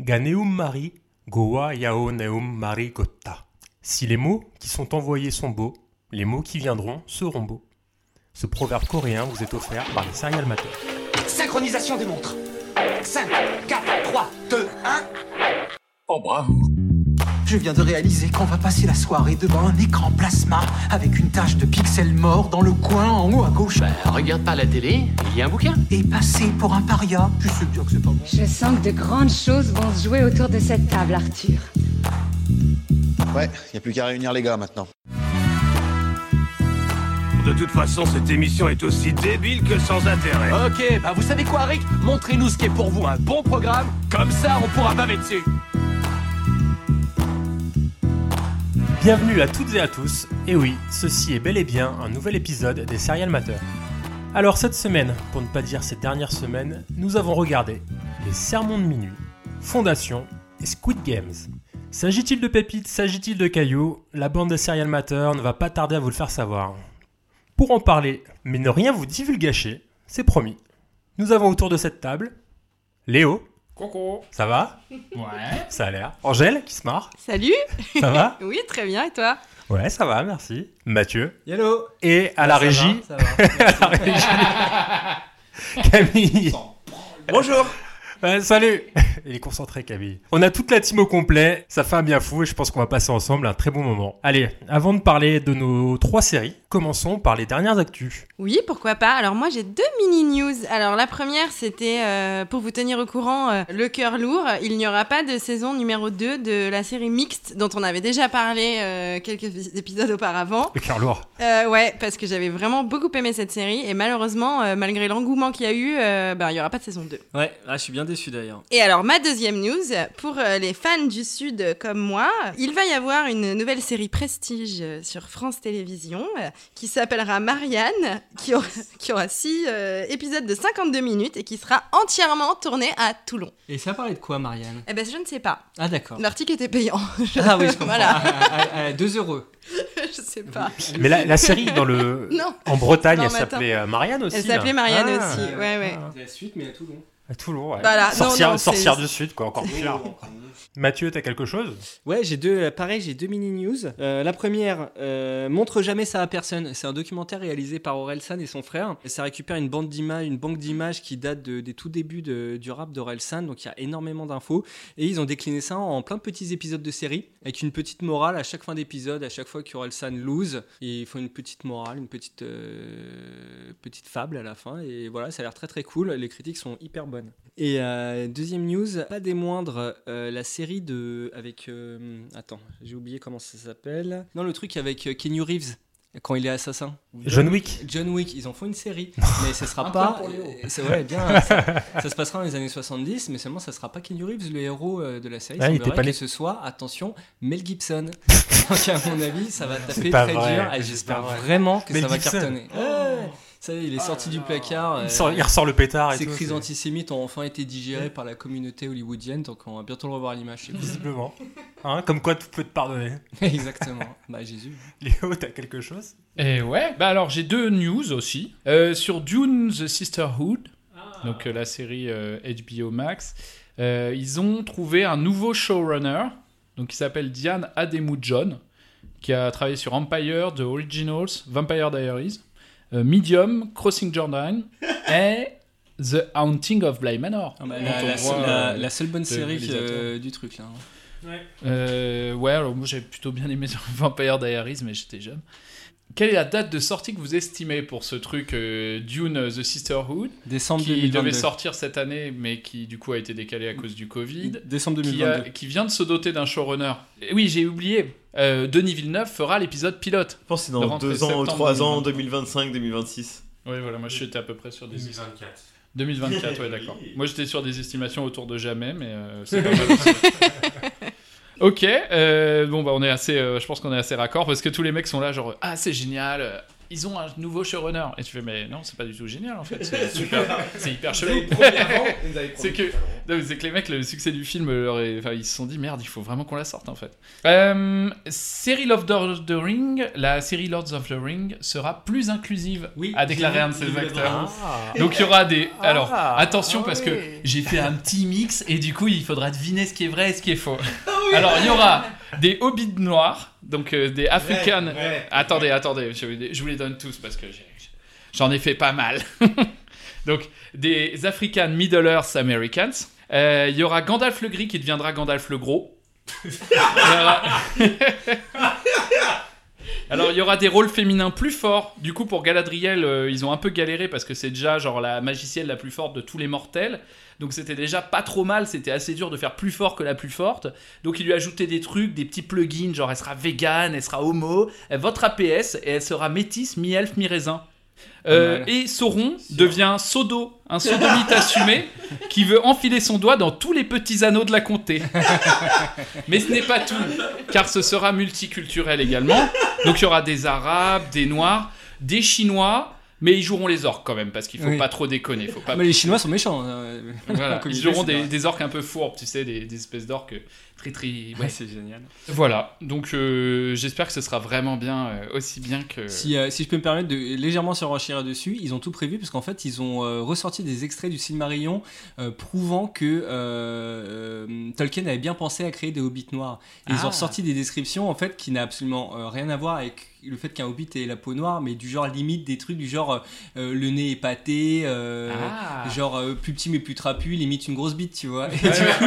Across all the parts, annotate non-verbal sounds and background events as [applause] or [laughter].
Ganeum Mari, Goa Yao Neum Mari Gotta. Si les mots qui sont envoyés sont beaux, les mots qui viendront seront beaux. Ce proverbe coréen vous est offert par les Serial Matter. Synchronisation des montres. 5, 4, 3, 2, 1. Oh bravo Je viens de réaliser qu'on va passer la soirée devant un écran plasma avec une tache de pixels morts dans le coin en haut à gauche. Bah, regarde pas la télé, il y a un bouquin. Et passer pour un paria. Je sais bien que c'est pas bon. Je sens que de grandes choses vont se jouer autour de cette table, Arthur. Ouais, y a plus qu'à réunir les gars maintenant. De toute façon, cette émission est aussi débile que sans intérêt. Ok, bah vous savez quoi, Rick? Montrez-nous ce qui est pour vous un bon programme, comme ça on pourra baver dessus. Bienvenue à toutes et à tous, et oui, ceci est bel et bien un nouvel épisode des Serial Matter. Alors cette semaine, pour ne pas dire ces dernières semaines, nous avons regardé Les Sermons de Minuit, Fondation et Squid Games. S'agit-il de pépites, s'agit-il de cailloux? La bande des Serial Matter ne va pas tarder à vous le faire savoir. Pour en parler, mais ne rien vous divulgacher, c'est promis. Nous avons autour de cette table Léo. Coucou. Ça va Ouais. Ça a l'air. Angèle, qui se marre. Salut Ça va [laughs] Oui, très bien, et toi? Ouais, ça va, merci. Mathieu. Hello. Et à la régie, Ça va. [laughs] à la régie, [laughs] Camille. Bonjour. Ouais, salut [laughs] Il est concentré, Camille. On a toute la team au complet, ça fait un bien fou et je pense qu'on va passer ensemble un très bon moment. Allez, avant de parler de nos trois séries, commençons par les dernières actus. Oui, pourquoi pas. Alors moi j'ai deux mini-news. Alors la première c'était euh, pour vous tenir au courant, euh, le cœur lourd, il n'y aura pas de saison numéro 2 de la série mixte dont on avait déjà parlé euh, quelques épisodes auparavant. Le cœur lourd. Euh, ouais, parce que j'avais vraiment beaucoup aimé cette série et malheureusement, euh, malgré l'engouement qu'il y a eu, euh, ben, il n'y aura pas de saison 2. Ouais, ah, je suis bien déçu d'ailleurs. Et alors, ma deuxième news, pour euh, les fans du Sud comme moi, il va y avoir une nouvelle série Prestige euh, sur France Télévisions euh, qui s'appellera Marianne, qui aura, qui aura six euh, épisodes de 52 minutes et qui sera entièrement tournée à Toulon. Et ça parlait de quoi, Marianne? Eh ben, je ne sais pas. Ah, d'accord. L'article était payant. [laughs] Ah oui, je comprends. Voilà, À, à- à 2 euros. [laughs] je sais pas. Mais la, la série dans le... [laughs] Non, en Bretagne, Non, elle s'appelait Marianne aussi. elle s'appelait. Marianne Ah. aussi. Ouais, ouais. La suite, mais à Toulon. À Toulon, ouais. Voilà, non, Sorcière, non, sorcière du Sud, quoi, encore plus rare. Mathieu, t'as quelque chose? Ouais, j'ai deux, euh, pareil, j'ai deux mini news. Euh, la première, euh, montre jamais ça à personne. C'est un documentaire réalisé par Orelsan et son frère. Et ça récupère une bande d'images, une banque d'images qui date de- des tout débuts de- du rap d'Orelsan. Donc il y a énormément d'infos. Et ils ont décliné ça en plein de petits épisodes de série avec une petite morale à chaque fin d'épisode, à chaque fois qu'Orelsan lose. Ils font une petite morale, une petite euh, petite fable à la fin. Et voilà, ça a l'air très très cool. Les critiques sont hyper bonnes. Et euh, deuxième news, pas des moindres, euh, la série de avec euh, attends, j'ai oublié comment ça s'appelle. Non, le truc avec euh, Keanu Reeves quand il est assassin. John Wick. John Wick, ils en font une série, [laughs] mais ce sera pas. C'est ouais, bien. [laughs] ça, ça se passera dans les années 70, mais seulement ça sera pas Keanu Reeves le héros de la série. Ah, il était pas que né. ce soit, attention, Mel Gibson. [laughs] Donc à mon avis, ça va taper très vrai. dur. J'espère pas vrai. vraiment que Mel ça va Gibson. cartonner. Ouais, est, il est sorti du placard. il, euh, sort, il ressort le pétard et ces tout. crises antisémites ont enfin été digérées par la communauté hollywoodienne, donc on va bientôt le revoir à l'image. Visiblement. Hein, comme quoi tout peut te pardonner. [laughs] Exactement. Bah Jésus. Léo, t'as quelque chose? Et ouais, bah alors j'ai deux news aussi. Euh, sur Dune The Sisterhood, donc euh, la série euh, HBO Max, euh, ils ont trouvé un nouveau showrunner, donc qui s'appelle Diane Ademu-John, qui a travaillé sur Empire, The Originals, Vampire Diaries, Medium, Crossing Jordan [laughs] et The Haunting of Bly Manor. Ah bah, dont la, on la voit, seule, la- euh, la seule bonne série euh, du truc là. Euh, ouais, alors moi j'ai plutôt bien aimé [laughs] Vampire Diaries, mais j'étais jeune. Quelle est la date de sortie que vous estimez pour ce truc euh, Dune The Sisterhood Décembre qui 2022. devait sortir cette année, mais qui du coup a été décalé à cause du Covid, Décembre qui, a- 2022. qui vient de se doter d'un showrunner. Et oui, j'ai oublié. euh, Denis Villeneuve fera l'épisode pilote. Je pense que c'est dans rentrée deux ans ou septembre trois ans, 2022. 2025, 2026. Oui, voilà, moi j'étais à peu près sur des 2024. 2024, ouais, d'accord. [laughs] Moi j'étais sur des estimations autour de jamais, mais euh, c'est [laughs] pas mal. Ok, euh, bon bah on est assez, euh, je pense qu'on est assez raccord parce que tous les mecs sont là genre ah c'est génial, euh, ils ont un nouveau showrunner. Et tu fais, mais non, c'est pas du tout génial en fait. C'est [laughs] super, c'est hyper chelou. [laughs] C'est que, non, mais c'est que les mecs, le succès du film, leur est- enfin, ils se sont dit merde, il faut vraiment qu'on la sorte en fait. Euh, série Lord of the Ring, la série Lords of the Ring sera plus inclusive, Oui, a déclaré un de ses acteurs. Ah. Donc il y aura des. Alors Ah, attention ah parce oui. que j'ai fait un petit mix et du coup il faudra deviner ce qui est vrai et ce qui est faux. Alors il y aura des hobbits noirs, donc euh, des African. ouais. Attendez, attendez, je, je vous les donne tous parce que j'en ai fait pas mal. [laughs] donc des African Middle Earth Americans. Euh, Il y aura Gandalf le Gris qui deviendra Gandalf le Gros. [laughs] [laughs] Alors, il y aura des rôles féminins plus forts. Du coup, pour Galadriel, euh, ils ont un peu galéré parce que c'est déjà genre la magicienne la plus forte de tous les mortels. Donc, c'était déjà pas trop mal. C'était assez dur de faire plus fort que la plus forte. Donc, il lui a ajouté des trucs, des petits plugins, genre elle sera vegan, elle sera homo, elle votera PS et elle sera métisse, mi-elfe, mi-raisin. Euh, et Sauron devient Sodo, un sodomite assumé [laughs] qui veut enfiler son doigt dans tous les petits anneaux de la comté. [laughs] Mais ce n'est pas tout, car ce sera multiculturel également. Donc il y aura des Arabes, des Noirs, des Chinois, mais ils joueront les orques quand même, parce qu'il faut Oui. pas trop déconner. Faut pas... Mais les Chinois sont méchants. hein. Voilà, ils joueront des, des orques un peu fourbes, tu sais, des, des espèces d'orques très très... ouais. Ouais, c'est génial. Voilà, donc euh, j'espère que ce sera vraiment bien, euh, aussi bien que... Si, euh, si je peux me permettre de légèrement se renchérir dessus, ils ont tout prévu parce qu'en fait ils ont euh, ressorti des extraits du Silmarillion euh, prouvant que euh, euh, Tolkien avait bien pensé à créer des hobbits noirs. Et Ils Ah. ont ressorti des descriptions en fait qui n'a absolument euh, rien à voir avec le fait qu'un hobbit ait la peau noire, mais du genre limite des trucs du genre euh, le nez épaté, euh, Ah. genre euh, plus petit mais plus trapu, limite une grosse bite, tu vois. [laughs] Et Ouais, du ouais. coup,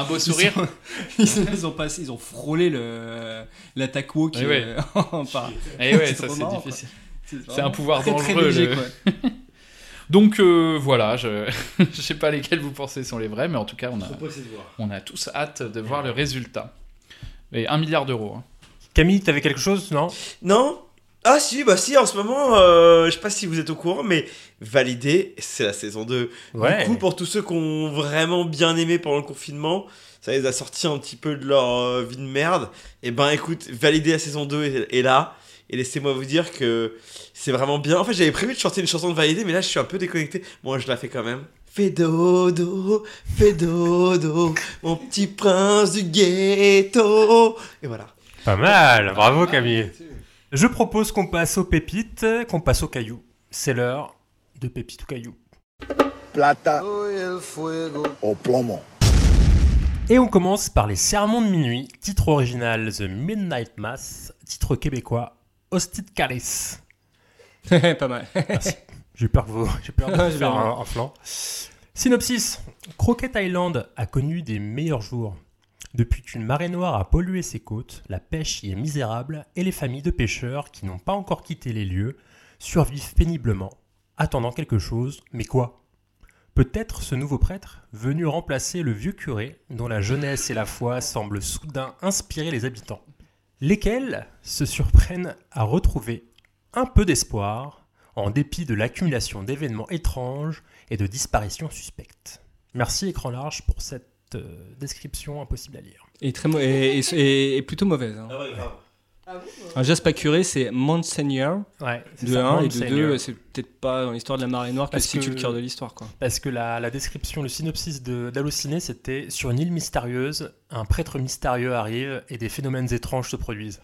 Un beau ils sourire sont- Ils, ont passé, ils ont frôlé le l'attaque walk Eh ouais. euh, [laughs] en par- Eh ouais, C'est ça c'est difficile. C'est un pouvoir très, très dangereux. léger, le- quoi. [laughs] Donc euh, voilà, [laughs] je sais pas lesquels vous pensez sont les vrais, mais en tout cas on a, on a tous hâte de voir le résultat. Et un milliard d'euros. hein. Camille, t'avais quelque chose, non? Non Ah si, bah si, en ce moment, euh, je sais pas si vous êtes au courant, mais validé, c'est la saison 2. Ouais. Du coup, pour tous ceux qui ont vraiment bien aimé pendant le confinement, ça les a sortis un petit peu de leur euh, vie de merde. Et ben écoute, validé la saison 2 est, est là. Et laissez-moi vous dire que c'est vraiment bien. En fait, j'avais prévu de chanter une chanson de validé, mais là, je suis un peu déconnecté. Moi, je la fais quand même. Fais dodo, fais dodo, mon petit prince du ghetto. Et voilà. Pas mal, bravo Camille. Je propose qu'on passe aux pépites, qu'on passe aux cailloux. C'est l'heure de pépites ou cailloux. Plata o plomo. Et on commence par Les Sermons de minuit, titre original The Midnight Mass, titre québécois Hostit Caris. [laughs] pas mal. Merci. J'ai eu peur que vous, j'ai peur de vous [laughs] faire un, un flanc. Synopsis. Croquette Island a connu des meilleurs jours. Depuis qu'une marée noire a pollué ses côtes, la pêche y est misérable et les familles de pêcheurs qui n'ont pas encore quitté les lieux survivent péniblement, attendant quelque chose, mais quoi? Peut-être ce nouveau prêtre, venu remplacer le vieux curé, dont la jeunesse et la foi semblent soudain inspirer les habitants, lesquels se surprennent à retrouver un peu d'espoir en dépit de l'accumulation d'événements étranges et de disparitions suspectes. Merci écran large pour cette description impossible à lire. Et, très et, et- et- et plutôt mauvaise. hein. Un Jasper Curé, c'est Monseigneur Ouais, de ça, 1 et de Monseigneur. 2, c'est peut-être pas dans l'histoire de la marée noire que Parce se situe que- le cœur de l'histoire. quoi. Parce que la, la description, le synopsis de- d'Allociné, c'était sur une île mystérieuse, un prêtre mystérieux arrive et des phénomènes étranges se produisent.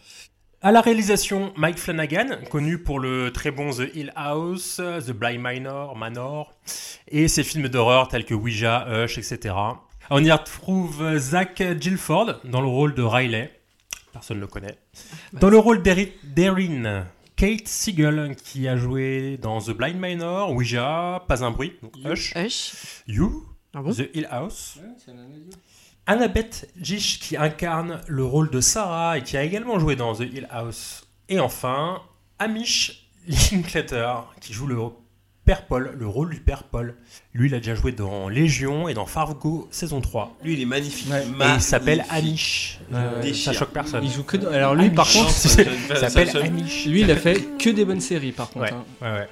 À la réalisation, Mike Flanagan, connu pour le très bon The Hill House, The Bly Minor, Manor, et ses films d'horreur tels que Ouija, Hush, etc. On y retrouve Zach Gilford dans le rôle de Riley. Personne ne le connaît. Dans le rôle d'Eric Derin, Kate Siegel, qui a joué dans The Blind Minor, Ouija, Pas un bruit, donc Hush, Hush. You, Ah bon? The Hill House. Annabeth Gish, qui incarne le rôle de Sarah et qui a également joué dans The Hill House. Et enfin, Amish Linklater, qui joue le Père Paul, le rôle du Père Paul. Lui, il a déjà joué dans Légion et dans Fargo saison 3. Lui, il est magnifique. Et il s'appelle Amish. Euh, ça choque personne. Il joue que dans- Alors lui, par contre, [laughs] il s'appelle Amish. Lui, il a fait que des bonnes séries, par contre. Ouais, hein. ouais, ouais.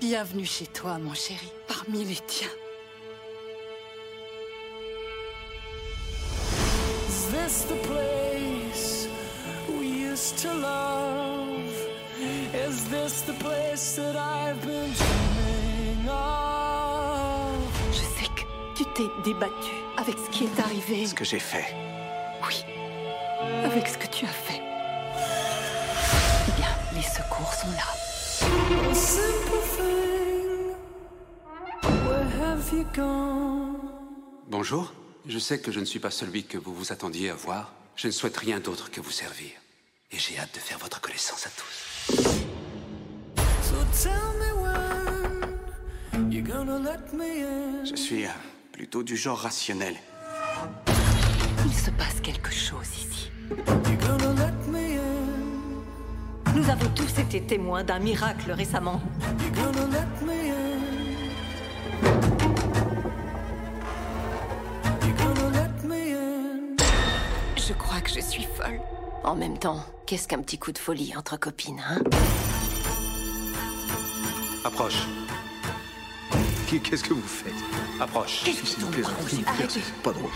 Bienvenue chez toi, mon chéri, parmi les tiens. Is this the place we used to love? Is this the place that I've been dreaming of? Je sais que tu t'es débattu avec ce qui est arrivé. Ce que j'ai fait. Oui, avec ce que tu as fait. Eh bien, les secours sont là. A simple thing. Where have you gone? Bonjour. Je sais que je ne suis pas celui que vous vous attendiez à voir. Je ne souhaite rien d'autre que vous servir. Et j'ai hâte de faire votre connaissance à tous. Je suis euh, plutôt du genre rationnel. Il se passe quelque chose ici. You're gonna let me in. Nous avons tous été témoins d'un miracle récemment. You're gonna let me in. You're gonna let me in. Je crois que je suis folle. En même temps, qu'est-ce qu'un petit coup de folie entre copines, hein? Approche. Qu'est-ce que vous faites? Approche. Qu'est-ce Arrêtez. Pas drôle.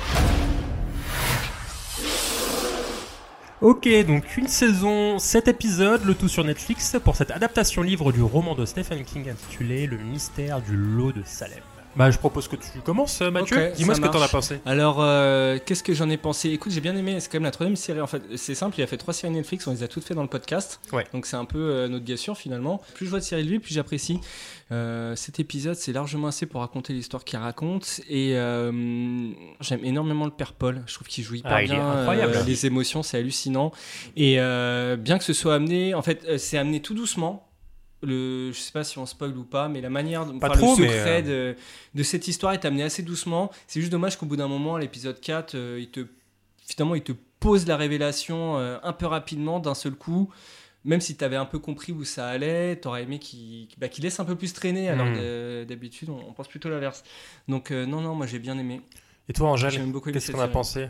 Ok, donc une saison, 7 épisodes, le tout sur Netflix pour cette adaptation livre du roman de Stephen King intitulé Le mystère du lot de Salem. Bah, je propose que tu commences, Mathieu. Ok, Dis-moi ce que t'en as marche. pensé. Alors, euh, qu'est-ce que j'en ai pensé? Écoute, j'ai bien aimé. C'est quand même la troisième série. En fait, c'est simple. Il a fait trois séries Netflix. On les a toutes fait dans le podcast. Ouais. Donc c'est un peu euh, notre gassure finalement. Plus je vois de séries de lui, plus j'apprécie. Euh, cet épisode, c'est largement assez pour raconter l'histoire qu'il raconte. Et euh, j'aime énormément le père Paul. Je trouve qu'il joue hyper Ah, bien. incroyable. euh, les émotions, c'est hallucinant. Et euh, bien que ce soit amené, en fait, euh, c'est amené tout doucement. Le, je sais pas si on spoil ou pas, mais la manière, Pas enfin, trop, le mais, secret euh, de, de cette histoire est amené assez doucement. C'est juste dommage qu'au bout d'un moment, l'épisode 4, euh, il te, finalement, il te pose la révélation euh, un peu rapidement, d'un seul coup. Même si tu avais un peu compris où ça allait, tu aurais aimé qu'il bah, laisse un peu plus traîner, alors Mm. que d'habitude, on, on pense plutôt l'inverse. Donc, non, non, moi j'ai bien aimé. Et toi, Angèle, qu'est-ce as série. pensé?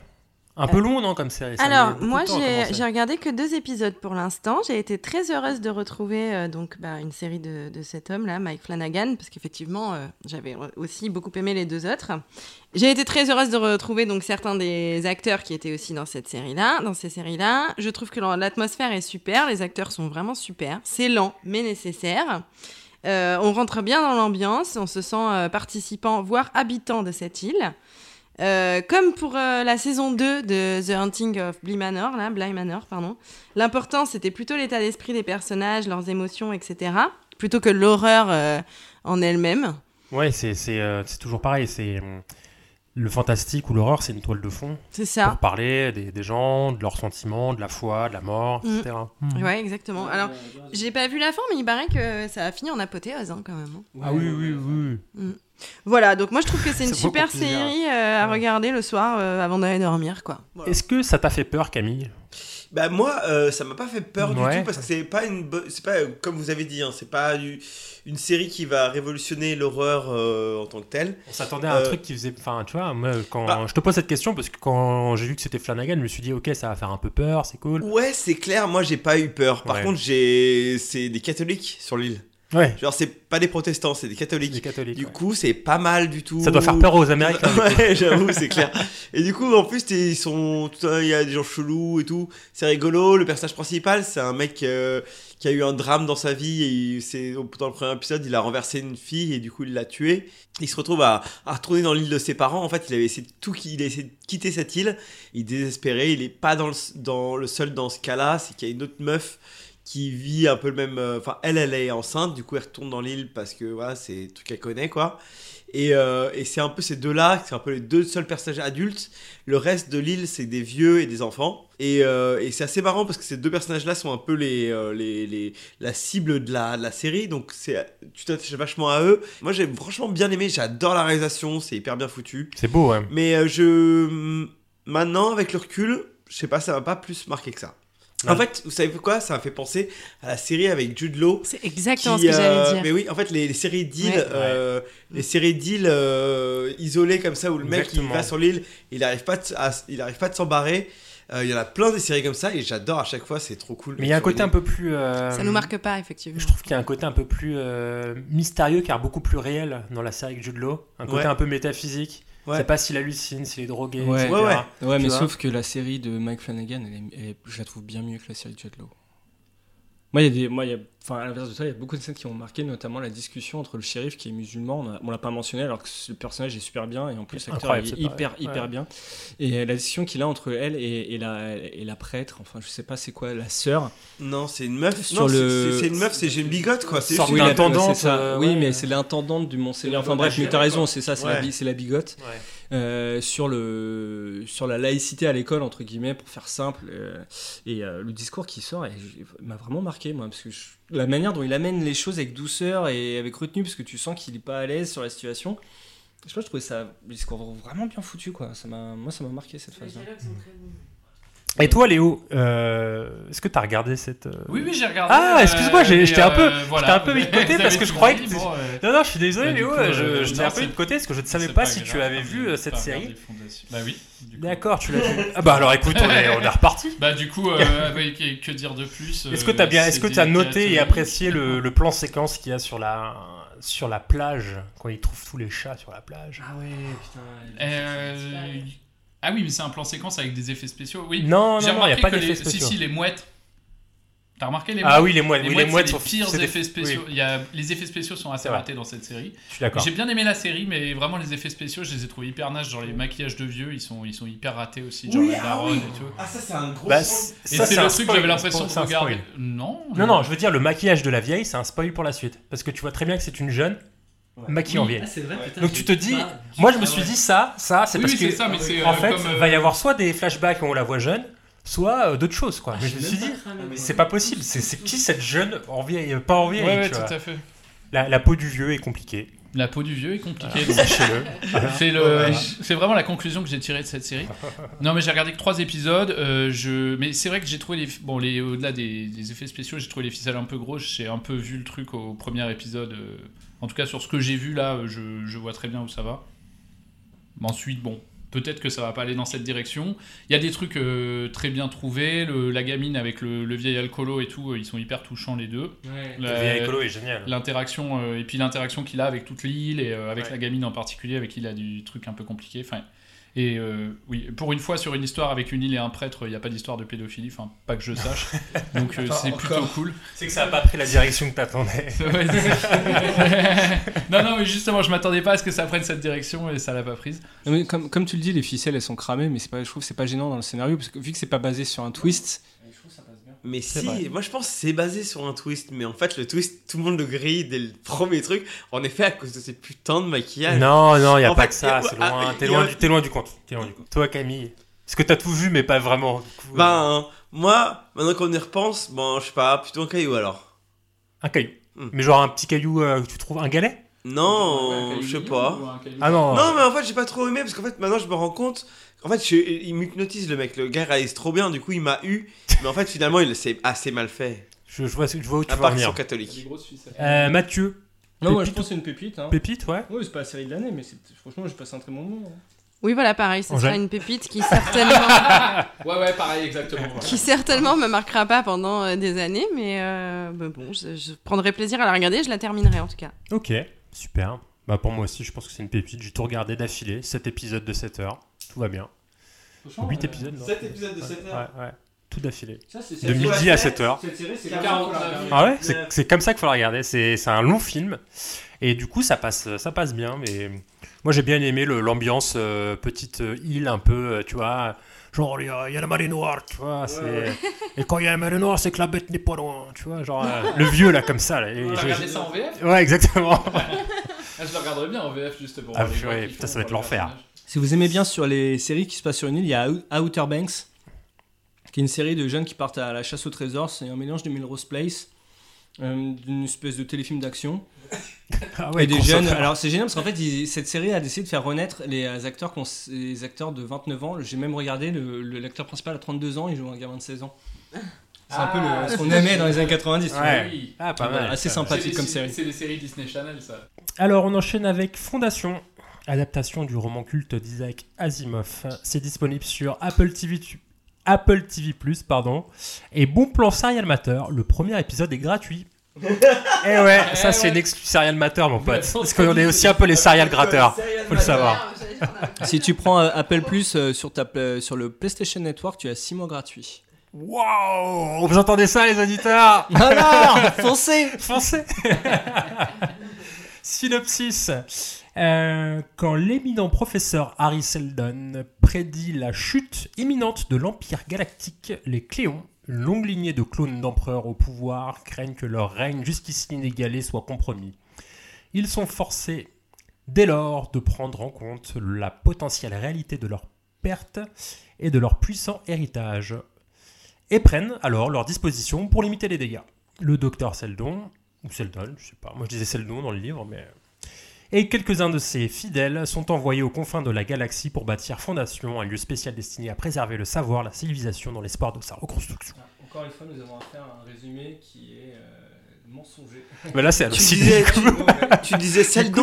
Un peu long, non, comme série Alors, moi, j'ai regardé que deux épisodes pour l'instant. J'ai été très heureuse de retrouver euh, donc bah, une série de, de cet homme-là, Mike Flanagan, parce qu'effectivement, euh, j'avais aussi beaucoup aimé les deux autres. J'ai été très heureuse de retrouver donc certains des acteurs qui étaient aussi dans cette série-là, dans ces séries-là. Je trouve que l'atmosphère est super, les acteurs sont vraiment super. C'est lent, mais nécessaire. Euh, on rentre bien dans l'ambiance, on se sent participant, voire habitant de cette île. Euh, comme pour euh, la saison 2 de The Hunting of Bly Manor, là, Bly Manor, pardon, l'important c'était plutôt l'état d'esprit des personnages, leurs émotions, etc., plutôt que l'horreur euh, en elle-même. Ouais, c'est c'est, euh, c'est toujours pareil. C'est le fantastique ou l'horreur, c'est une toile de fond. C'est ça. Pour parler des, des gens, de leurs sentiments, de la foi, de la mort, etc. Mm. Ouais, exactement. Alors, j'ai pas vu la fin, mais il paraît que ça a fini en apothéose hein, quand même. hein. Ah oui, oui, oui. Mm. Voilà, donc moi je trouve que c'est [laughs] une super série euh, à regarder le soir euh, avant d'aller dormir, quoi. Est-ce que ça t'a fait peur, Camille? Bah moi, euh, ça m'a pas fait peur Ouais. du tout parce que c'est pas une, c'est pas comme vous avez dit, hein, c'est pas du- une série qui va révolutionner l'horreur euh, en tant que telle. On s'attendait à un Euh, truc qui faisait. Enfin, tu vois, moi, quand Bah. je te pose cette question, parce que quand j'ai vu que c'était Flanagan, je me suis dit, ok, ça va faire un peu peur, c'est cool. Ouais, c'est clair. Moi, j'ai pas eu peur. Par Ouais. contre, j'ai, c'est des catholiques sur l'île. Ouais. Genre, c'est pas des protestants, c'est des catholiques. Des catholiques. Du coup, c'est pas mal du tout. Ça doit faire peur aux Américains, [laughs] ouais, j'avoue, c'est clair. Et du coup, en plus, ils sont, il y a des gens chelous et tout. C'est rigolo. Le personnage principal, c'est un mec euh, qui a eu un drame dans sa vie. Et c'est dans le premier épisode, il a renversé une fille et du coup, il l'a tuée. Il se retrouve à, à retourner dans l'île de ses parents. En fait, il avait essayé de tout, il a essayé de quitter cette île. Il est désespéré. Il est pas dans le, dans le seul dans ce cas-là. C'est qu'il y a une autre meuf qui vit un peu le même. euh, Enfin, elle, elle est enceinte, du coup, elle retourne dans l'île parce que voilà, c'est truc qu'elle connaît, quoi. Et, euh, et c'est un peu ces deux-là, c'est un peu les deux seuls personnages adultes. Le reste de l'île, c'est des vieux et des enfants. Et, euh, et c'est assez marrant parce que ces deux personnages-là sont un peu les, euh, les, les- la cible de la, de la série. Donc tu t'attaches vachement à eux. Moi, j'ai franchement bien aimé. J'adore la réalisation, c'est hyper bien foutu. C'est beau, ouais. Mais je. Maintenant, avec le recul, je sais pas, ça m'a pas plus marqué que ça. En fait, vous savez quoi? Ça m'a fait penser à la série avec Jude Law. C'est exactement qui, ce que j'allais euh, dire. Mais oui, en fait, les, les séries d'îles, Ouais. euh, les séries d'îles euh, isolées comme ça, où le mec Exactement. il va sur l'île, il n'arrive pas, de- à, il arrive pas de s'embarrer. Euh, Il y en a plein des séries comme ça et j'adore à chaque fois, c'est trop cool. Mais il y a un côté un peu plus. euh, Ça nous marque pas, effectivement. Je trouve qu'il y a un côté un peu plus euh, mystérieux car beaucoup plus réel dans la série avec Jude Law. Un côté Ouais. un peu métaphysique. Ouais. C'est pas s'il hallucine, s'il est drogué. Ouais, etc. ouais, ouais, Tu mais vois sauf que la série de Mike Flanagan, elle est- elle est- je la trouve bien mieux que la série de Judd Law. Moi, il y a des, moi, il y a, enfin, à l'inverse de ça, il y a beaucoup de scènes qui m'ont marqué, notamment la discussion entre le shérif qui est musulman. On a- On l'a pas mentionné alors que le personnage est super bien et en plus l'acteur est hyper pareil. hyper Ouais. bien. Et la discussion qu'il a entre elle et, et la et la prêtre, enfin, je sais pas c'est quoi, la sœur. Non, c'est une meuf. Sur non, le- c'est une meuf, c'est j'ai une bigote quoi. C'est oui, ça. euh, oui, ouais. mais c'est l'intendante du Mont-Sévère. Enfin bref, mais t'as raison, c'est ça, c'est la, la bigote. Euh, sur, le, sur la laïcité à l'école, entre guillemets, pour faire simple. euh, et euh, le discours qui sort m'a vraiment marqué, moi, parce que je- la manière dont il amène les choses avec douceur et avec retenue, parce que tu sens qu'il est pas à l'aise sur la situation. Je sais pas, je trouvais ça le discours vraiment bien foutu, quoi. Ça moi, ça m'a marqué cette phase-là. Et toi, Léo, euh, est-ce que t'as regardé cette. euh, Oui, oui, j'ai regardé. Ah, euh, excuse-moi, j'ai- mais, j'étais un peu, voilà. j'étais un peu mis de [laughs] côté Vous parce que je croyais que. dit, bon, euh, Non, non, je suis désolé, bah, du Léo, coup, je- euh, non, un peu mis de côté parce que je ne savais c'est pas pas si tu avais vu j'ai euh, cette pas série. Fondation. Bah oui. du coup. D'accord, tu l'as vu. Ah bah alors écoute, on est, on est reparti. [laughs] Bah du coup, euh, ouais, que, que dire de plus Est-ce que tu as bien, est-ce que tu as noté et apprécié le, le plan séquence qu'il y a sur la, sur la plage quand ils trouvent tous les chats sur la plage? Ah ouais, putain. Euh, Ah oui, mais c'est un plan séquence avec des effets spéciaux. Oui. Non, J'ai non, non, il y a remarqué pas que d'effets les... spéciaux. Si, si, les mouettes. T'as remarqué les Ah oui, les mouettes, oui, les mouettes c'est sont- les pires des- effets spéciaux. oui. Il y a... Les effets spéciaux sont assez ratés dans cette série. Je suis d'accord. J'ai bien aimé la série, mais vraiment les effets spéciaux, je les ai trouvés hyper naze. Genre les maquillages de vieux, ils sont, ils sont hyper ratés aussi. Genre Oui, les ah oui. et tout. Ah, ça, c'est un gros Bah, spoil. Et c'est le truc que j'avais l'impression c'est de un regarder. spoil. Non. Non, non, je veux dire, le maquillage de la vieille, c'est un spoil pour la suite. Parce que tu vois très bien que c'est une jeune maquillée en Oui, vieille. ah, c'est vrai, putain, Donc tu te dis, moi je me ah suis ouais. dit ça, ça, c'est Oui, parce que ça, mais en fait, il euh, va y avoir soit des flashbacks où on la voit jeune, soit euh, d'autres choses quoi. mais je me suis dit, moi. c'est pas possible. C'est qui cette jeune en vieille, euh, pas en vieille Ouais, ouais, tu tout vois. à fait. La, la peau du vieux est compliquée. La peau du vieux est compliquée. Ah, donc- sachez-le. [laughs] C'est le, c'est vraiment la conclusion que j'ai tirée de cette série. [laughs] Non, mais j'ai regardé que trois épisodes. euh, je, mais c'est vrai que j'ai trouvé les, bon, les au-delà des, des effets spéciaux, j'ai trouvé les ficelles un peu grosses. J'ai un peu vu le truc au premier épisode. euh, en tout cas, sur ce que j'ai vu là, je, je vois très bien où ça va. Mais ensuite, bon, peut-être que ça va pas aller dans cette direction. Il y a des trucs euh, très bien trouvés. Le- la gamine avec le, le vieil alcoolo et tout, euh, ils sont hyper touchants les deux. Ouais. Le vieil écolo est génial. L'interaction euh, et puis l'interaction qu'il a avec toute l'île et euh, avec Ouais. la gamine en particulier avec qui il a du truc un peu compliqué. Enfin, et euh, oui, pour une fois sur une histoire avec une île et un prêtre, il n'y a pas d'histoire de pédophilie, enfin pas que je sache. [laughs] Donc euh, c'est plutôt cool. C'est que ça a pas pris la direction que t'attendais. [laughs] [laughs] Non, non, mais justement, je m'attendais pas à ce que ça prenne cette direction et ça l'a pas prise. Non, mais comme, comme tu le dis, les ficelles elles sont cramées, mais pas, je trouve que c'est pas gênant dans le scénario parce que vu que c'est pas basé sur un twist, Mais si, vrai. moi je pense que c'est basé sur un twist, mais en fait le twist, tout le monde le grille dès le premier truc, en effet à cause de ces putains de maquillage. Non, non, il a En pas fait, que ça. C'est ah, loin. y T'es loin, loin du compte. T'es loin du compte. Toi, Camille, est-ce que t'as tout vu, mais pas vraiment du coup, euh, Ben, moi, maintenant qu'on y repense, bon, je sais pas, plutôt un caillou alors. Un caillou. Hmm. Mais genre un petit caillou euh, que tu trouves un galet? Non, je sais pas. Ah non. Non, mais en fait, j'ai pas trop aimé parce qu'en fait, maintenant je me rends compte. En fait, je- il m'hypnotise le mec. Le gars réalise trop bien, du coup, il m'a eu. Mais en fait, finalement, il c'est assez mal fait. Je, je vois, je vois où tu À veux part qu'ils sont catholiques. Euh, Mathieu. non, moi je pense que c'est une pépite. Hein. Pépite, ouais. Oui, c'est pas la série de l'année, mais franchement, j'ai passé un très bon moment. hein. Oui, voilà, pareil, ce sera une pépite qui certainement, [laughs] Ouais, ouais, pareil, exactement. qui certainement me marquera pas pendant euh, des années, mais euh, bah bon, je, je prendrai plaisir à la regarder, je la terminerai en tout cas. Ok, super. Bah pour moi aussi, je pense que c'est une pépite. J'ai tout regardé d'affilée, 7 épisodes de 7 heures. Tout va bien. 8 épisodes, non 7 épisodes de Ouais, 7 heures. Ouais, ouais. Tout d'affilée. Ça, c'est- De midi à 7 heures. Cette série, c'est 49. Ah ouais, c'est c'est comme ça qu'il faut la regarder. C'est c'est un long film. Et du coup, ça passe, ça passe bien. Mais moi, j'ai bien aimé le- l'ambiance euh, petite euh, île, un peu, euh, tu vois. Genre, il y, a il y a la marée noire, tu vois. c'est- Et quand il y a la marée noire, c'est que la bête n'est pas loin, tu vois. Genre, euh, le vieux, là, comme ça. Là, Et T'as j'ai- regardé ça en VF Ouais, exactement. [laughs] Ah, Je le regarderais bien en VF juste pour Ah, purée, putain, ça va être l'enfer. Si vous aimez bien sur les séries qui se passent sur une île, il y a Out- Outer Banks, qui est une série de jeunes qui partent à la chasse au trésor. C'est un mélange de Melrose Place, euh, d'une espèce de téléfilm d'action. [laughs] Ah ouais, et des jeunes. Alors c'est génial parce qu'en fait, ils- cette série a décidé de faire renaître les acteurs, les acteurs de 29 ans. J'ai même regardé l'acteur principal à 32 ans, il joue un gamin de 16 ans. C'est un peu le- ce qu'on aimait dans les années 90. tu vois. Ouais. Oui. Ah, pas mal. Assez sympathique comme série. C'est des séries Disney Channel, ça. Alors, on enchaîne avec Fondation, adaptation du roman culte d'Isaac Asimov. C'est disponible sur Apple TV, Apple TV+, pardon. Et bon plan Serial Matter, le premier épisode est gratuit. [laughs] Eh ouais, ça Eh c'est ouais. une exclu Serial Matter, mon pote. [laughs] Parce qu'on est aussi un peu les serial gratteurs. Faut le savoir. [laughs] Si tu prends euh, Apple Plus euh, sur, ta, sur le PlayStation Network, tu as 6 mois gratuits. Waouh Vous entendez ça, les auditeurs? Alors, foncez Foncez Synopsis. Euh, quand l'éminent professeur Harry Seldon prédit la chute imminente de l'Empire galactique, les Cléons, une longue lignée de clones d'empereurs au pouvoir, craignent que leur règne jusqu'ici inégalé soit compromis. Ils sont forcés dès lors de prendre en compte la potentielle réalité de leur perte et de leur puissant héritage, et prennent alors leurs dispositions pour limiter les dégâts. Le docteur Seldon, ou Seldon, je sais pas, moi je disais Seldon dans le livre, mais... Et quelques-uns de ses fidèles sont envoyés aux confins de la galaxie pour bâtir Fondation, un lieu spécial destiné à préserver le savoir, la civilisation dans l'espoir de sa reconstruction. Encore une fois, nous avons affaire à un résumé qui est euh, mensonger. Mais là, c'est [laughs] Tu halluciné. disais, du coup. tu, tu disais Seldon.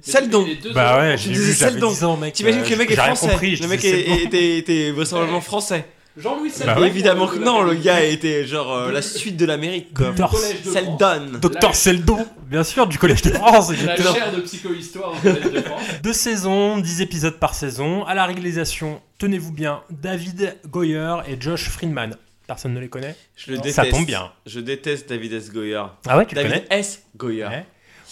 Seldon Bah ouais, Tu j'ai vu, j'avais Seldon 10 ans, mec. T'imagines euh, que le mec est français compris, Le mec était vraisemblablement français. Jean-Louis Bah ouais. Évidemment que non, le gars était genre euh, la suite de l'Amérique. quoi. Docteur Seldon. Docteur Seldon, bien sûr, du Collège de France. La exactement. chaire de psychohistoire au Collège de France. [laughs] Deux saisons, 10 épisodes par saison. À la réalisation, tenez-vous bien, David Goyer et Josh Friedman. Personne ne les connaît Je le Ça tombe bien. Je déteste David S. Goyer. Ah ouais, tu le David connais S. Goyer. Ouais.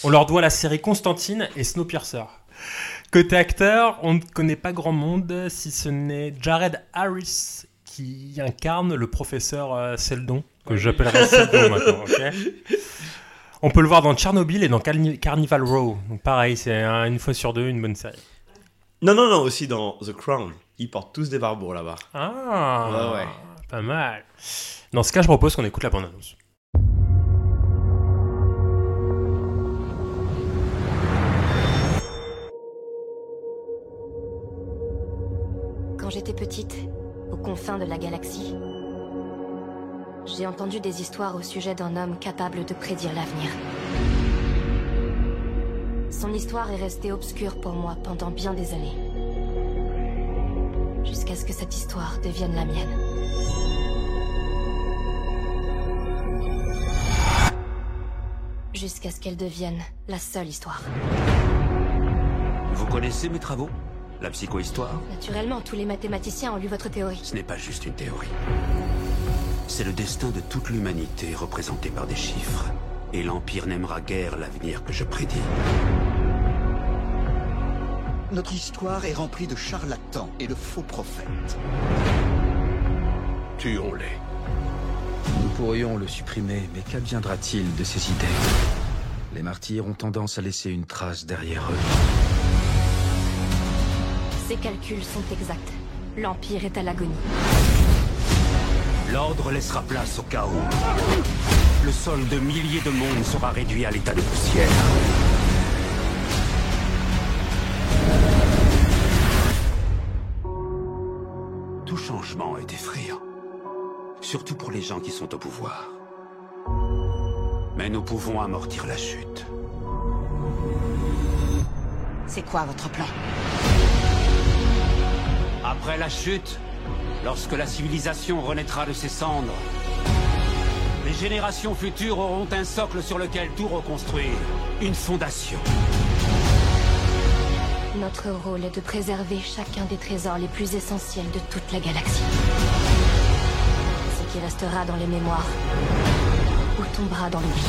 On leur doit la série Constantine et Snowpiercer. Côté acteur, on ne connaît pas grand monde si ce n'est Jared Harris qui incarne le professeur euh, Seldon, que j'appellerai Seldon [laughs] maintenant. ok on peut le voir dans Tchernobyl et dans Carni- Carnival Row. Donc pareil, c'est un- une fois sur deux une bonne série. Non, non, non, aussi dans The Crown. Ils portent tous des barbeaux là-bas. Ah, Ouais, ouais. pas mal. Dans ce cas, je propose qu'on écoute la bande-annonce. Quand j'étais petite, confins de la galaxie, j'ai entendu des histoires au sujet d'un homme capable de prédire l'avenir. Son histoire est restée obscure pour moi pendant bien des années. Jusqu'à ce que cette histoire devienne la mienne. Jusqu'à ce qu'elle devienne la seule histoire. Vous connaissez mes travaux? La psychohistoire Naturellement, tous les mathématiciens ont lu votre théorie. Ce n'est pas juste une théorie. C'est le destin de toute l'humanité représenté par des chiffres. Et l'Empire n'aimera guère l'avenir que je prédis. Notre histoire est remplie de charlatans et de faux prophètes. Tuons-les. Nous pourrions le supprimer, mais qu'adviendra-t-il de ces idées? Les martyrs ont tendance à laisser une trace derrière eux. Ces calculs sont exacts. L'Empire est à l'agonie. L'ordre laissera place au chaos. Le sol de milliers de mondes sera réduit à l'état de poussière. Tout changement est effrayant. Surtout pour les gens qui sont au pouvoir. Mais nous pouvons amortir la chute. C'est quoi votre plan? Après la chute, lorsque la civilisation renaîtra de ses cendres, les générations futures auront un socle sur lequel tout reconstruire. Une fondation. Notre rôle est de préserver chacun des trésors les plus essentiels de toute la galaxie. Ce qui restera dans les mémoires ou tombera dans l'oubli.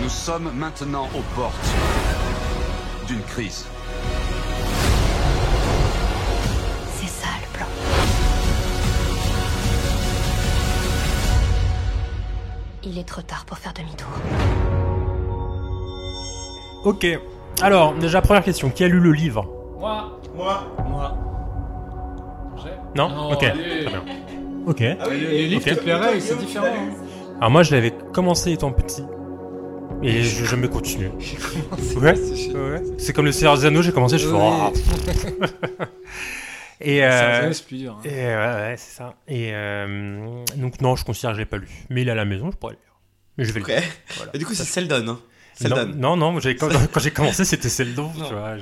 Nous sommes maintenant aux portes d'une crise. Il est trop tard pour faire demi-tour. Ok. Alors, déjà, première question. Qui a lu le livre Moi. Moi. Moi. Non, Non, Ok. allez. Très bien. Ok. Ah oui, les livres Ok. te plairaient, c'est différent. hein. Alors moi, je l'avais commencé étant petit. Et je n'ai jamais continué. [laughs] Ouais, ouais. C'est comme le Seigneur des Anneaux, j'ai commencé, je fais... Oui. oh, pff. [laughs] Et, euh, c'est plus dur, hein. et ouais, ouais, c'est ça. Et euh, donc non, je considère que je l'ai pas lu. Mais il est à la maison, je pourrais le lire. Mais je vais le lire. Voilà. Et du coup, c'est Seldon. Hein. Non, non, quand, quand j'ai commencé, c'était Seldon, tu vois.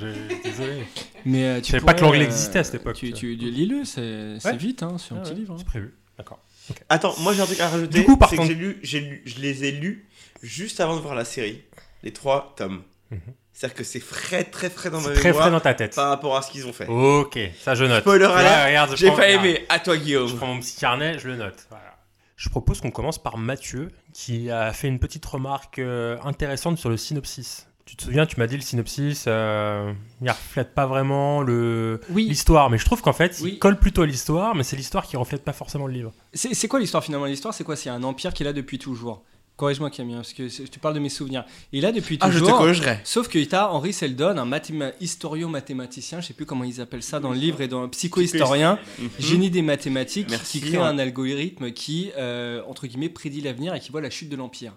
Désolé. Mais euh, je tu savais pas que l'anglais existait à cette époque. Tu, tu, tu lis-le, c'est c'est Ouais. vite, hein, c'est un Ouais, petit ouais, livre. hein. C'est prévu. D'accord. Attends, moi j'ai un truc à rajouter. Du coup, par que contre- j'ai lu, j'ai lu, je les ai lus juste avant de voir la série, les trois tomes. Mhm. C'est-à-dire que c'est frais, très frais dans ma C'est très mémoire frais dans ta tête. par rapport à ce qu'ils ont fait. Ok, ça je note. Spoiler Ouais, alert, j'ai pas aimé. À toi, Guillaume. Je prends mon petit carnet, je le note. Voilà. Je propose qu'on commence par Mathieu, qui a fait une petite remarque euh, intéressante sur le synopsis. Tu te souviens, tu m'as dit le synopsis, euh, il reflète pas vraiment le l'histoire, mais je trouve qu'en fait, il colle plutôt à l'histoire, mais c'est l'histoire qui reflète pas forcément le livre. C'est c'est quoi l'histoire finalement L'histoire, c'est quoi? C'est un empire qui est là depuis toujours. Corrige-moi Camille, hein, parce que je te parle de mes souvenirs. Est là depuis Ah, je te toujours. corrigerai. Sauf que tu as Henri Seldon, un mathéma- historio-mathématicien, je sais plus comment ils appellent ça dans le livre, et dans le psychohistorien, génie des mathématiques, Merci, qui crée ouais. un algorithme qui, euh, entre guillemets, prédit l'avenir et qui voit la chute de l'empire.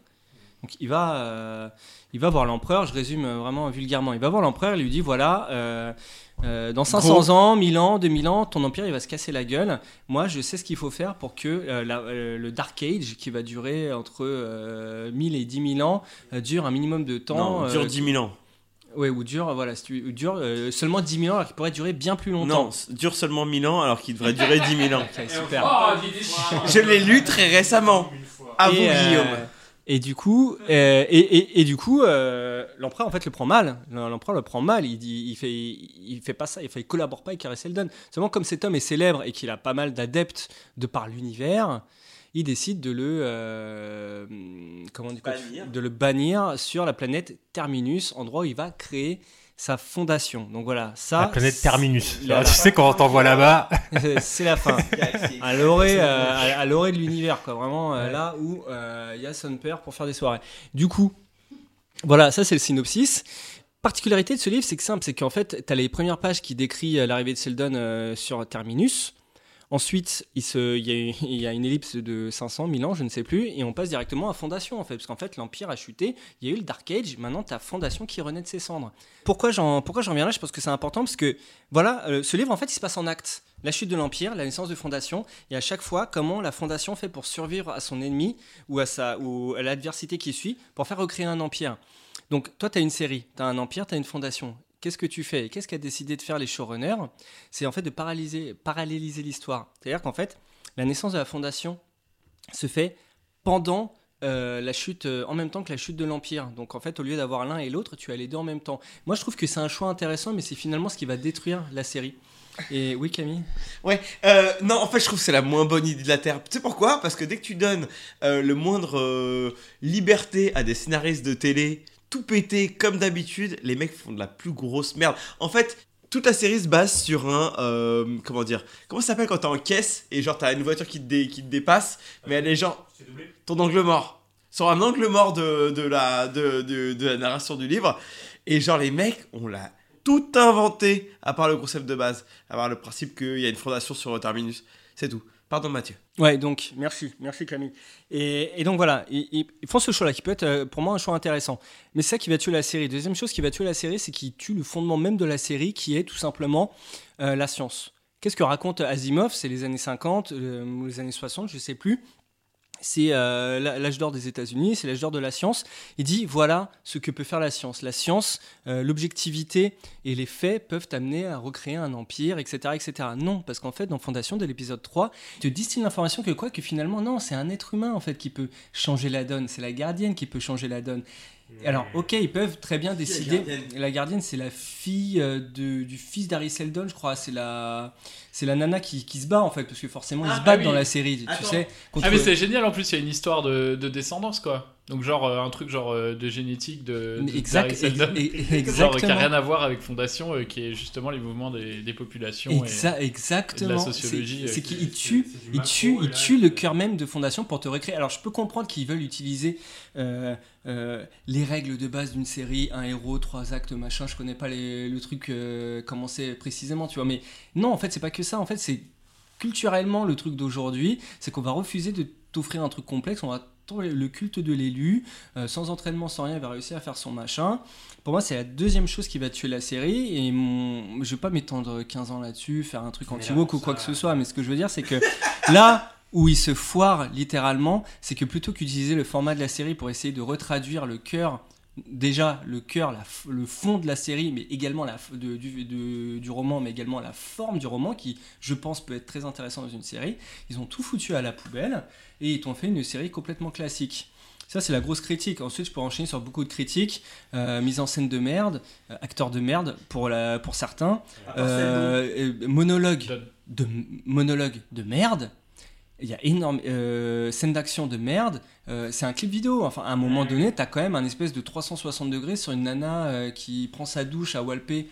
Donc il va, euh, il va voir l'empereur, je résume euh, vraiment vulgairement, il va voir l'empereur, il lui dit voilà, euh, euh, dans 500 Gros. ans, 1000 ans, 2000 ans, ton empire il va se casser la gueule. Moi je sais ce qu'il faut faire pour que euh, la- euh, le Dark Age, qui va durer entre euh, 1000 et 10 000 ans, euh, dure un minimum de temps. Non, dure euh, 10 000 ans. Ouais, ou dure, voilà, si tu- ou dure euh, seulement 10 000 ans alors qu'il pourrait durer bien plus longtemps. Non, dure seulement 1000 ans alors qu'il devrait durer 10 000 ans. [laughs] Ok, super. Je l'ai lu très récemment. À vous, Et, euh, Guillaume. Et du coup, euh, et, et- et du coup, euh, l'empereur en fait le prend mal. L'empereur le prend mal. Il dit, il fait, il fait pas ça. Il fait, il collabore pas avec Harry Seldon. Seulement comme cet homme est célèbre et qu'il a pas mal d'adeptes de par l'univers, il décide de le, euh, comment dit de le bannir sur la planète Terminus, endroit où il va créer sa fondation. Donc voilà, ça. La planète Terminus. La- tu sais quand on t'envoie là-bas. [laughs] c'est la fin. [laughs] à l'orée, euh, à, l'orée de l'univers, quoi. Vraiment euh, là où euh, il y a son père pour faire des soirées. Du coup, voilà, ça c'est le synopsis. Particularité de ce livre, c'est que simple, c'est qu'en fait, tu as les premières pages qui décrivent euh, l'arrivée de Seldon euh, sur Terminus. Ensuite, il, y a, une ellipse de 500, 1000 ans, je ne sais plus, et on passe directement à Fondation, en fait, parce qu'en fait, l'Empire a chuté, il y a eu le Dark Age, maintenant, tu as Fondation qui renaît de ses cendres. Pourquoi j'en, pourquoi j'en viens là? Je pense que c'est important, parce que, voilà, euh, ce livre, en fait, il se passe en actes. La chute de l'Empire, la naissance de Fondation, et à chaque fois, comment la Fondation fait pour survivre à son ennemi, ou à, sa, ou à l'adversité qui suit, pour faire recréer un empire. Donc, toi, tu as une série, tu as un empire, tu as une fondation. Qu'est-ce que tu fais Qu'est-ce qu'a décidé de faire les showrunners? C'est en fait de paralyser, paralléliser l'histoire. C'est-à-dire qu'en fait, la naissance de la fondation se fait pendant euh, la chute, euh, en même temps que la chute de l'Empire. Donc en fait, au lieu d'avoir l'un et l'autre, tu as les deux en même temps. Moi, je trouve que c'est un choix intéressant, mais c'est finalement ce qui va détruire la série. Et oui, Camille? Ouais, euh, non, en fait, je trouve que c'est la moins bonne idée de la Terre. Tu sais pourquoi? Parce que dès que tu donnes euh, le moindre liberté à des scénaristes de télé, tout pété comme d'habitude, les mecs font de la plus grosse merde. En fait, toute la série se base sur un. euh, comment dire Comment ça s'appelle quand t'es en caisse et genre t'as une voiture qui te, qui te dépasse, mais elle est genre. Ton angle mort. Sur un angle mort de, de, la, de, de, de la narration du livre. Et genre, les mecs, on l'a tout inventé, à part le concept de base, à part le principe qu'il y a une fondation sur terminus. C'est tout. Pardon, Mathieu. Ouais, donc merci, merci Camille. Et, et donc voilà, ils, font ce choix-là qui peut être euh, pour moi un choix intéressant. Mais c'est ça qui va tuer la série. Deuxième chose qui va tuer la série, c'est qu'il tue le fondement même de la série, qui est tout simplement euh, la science. Qu'est-ce que raconte Asimov? C'est les années 50 euh, ou les années 60, je sais plus. C'est euh, l'âge d'or des États-Unis, c'est l'âge d'or de la science. Il dit voilà ce que peut faire la science. La science, euh, l'objectivité et les faits peuvent amener à recréer un empire, etc. etc. Non, parce qu'en fait, dans Fondation, de l'épisode 3, il te distille l'information que quoi Que finalement, non, c'est un être humain en fait qui peut changer la donne. C'est la gardienne qui peut changer la donne. Alors, ok, ils peuvent très bien décider. gardienne La gardienne, c'est la fille euh, de- du fils d'Harry Seldon, je crois. C'est la, c'est la nana qui, qui se bat en fait, parce que forcément ils Ah, se battent ah dans la série, tu sais. contre- Ah mais c'est génial en plus il y a une histoire de, de descendance quoi. Donc genre euh, un truc genre euh, de génétique de, de Exact- d'Harry Seldon. ex- ex- [laughs] genre qui exactement. a rien à voir avec Fondation euh, qui est justement les mouvements des, des populations Exa- et, exactement. et de la sociologie. C'est euh, qu'il qui- il tue, il tue, il tue le cœur même de Fondation pour te recréer. Alors je peux comprendre qu'ils veulent utiliser euh, euh, les règles de base d'une série, un héros, trois actes, machin. Je connais pas les- le truc euh, comment c'est précisément, tu vois. Mais non, en fait, c'est pas que ça. En fait, c'est culturellement le truc d'aujourd'hui, c'est qu'on va refuser de t'offrir un truc complexe. On va le culte de l'élu, euh, sans entraînement, sans rien, il va réussir à faire son machin. Pour moi, c'est la deuxième chose qui va tuer la série. Et mon... je vais pas m'étendre 15 ans là-dessus, faire un truc anti-woke ou quoi que ce soit. Mais ce que je veux dire, c'est que [laughs] là où il se foire littéralement, c'est que plutôt qu'utiliser le format de la série pour essayer de retraduire le cœur, déjà le cœur, la le fond de la série, mais également la, de- du, de- du roman, mais également la forme du roman, qui, je pense, peut être très intéressant dans une série, ils ont tout foutu à la poubelle et ils t'ont fait une série complètement classique. Ça, c'est la grosse critique. Ensuite, je peux enchaîner sur beaucoup de critiques. Euh, mise en scène de merde, euh, acteur de merde pour, la, pour certains, euh, euh, monologue, de, monologue de merde. Il y a énorme euh, scène d'action de merde. Euh, c'est un clip vidéo. Enfin, à un moment donné, t'as quand même un espèce de 360 degrés sur une nana euh, qui prend sa douche à Walpé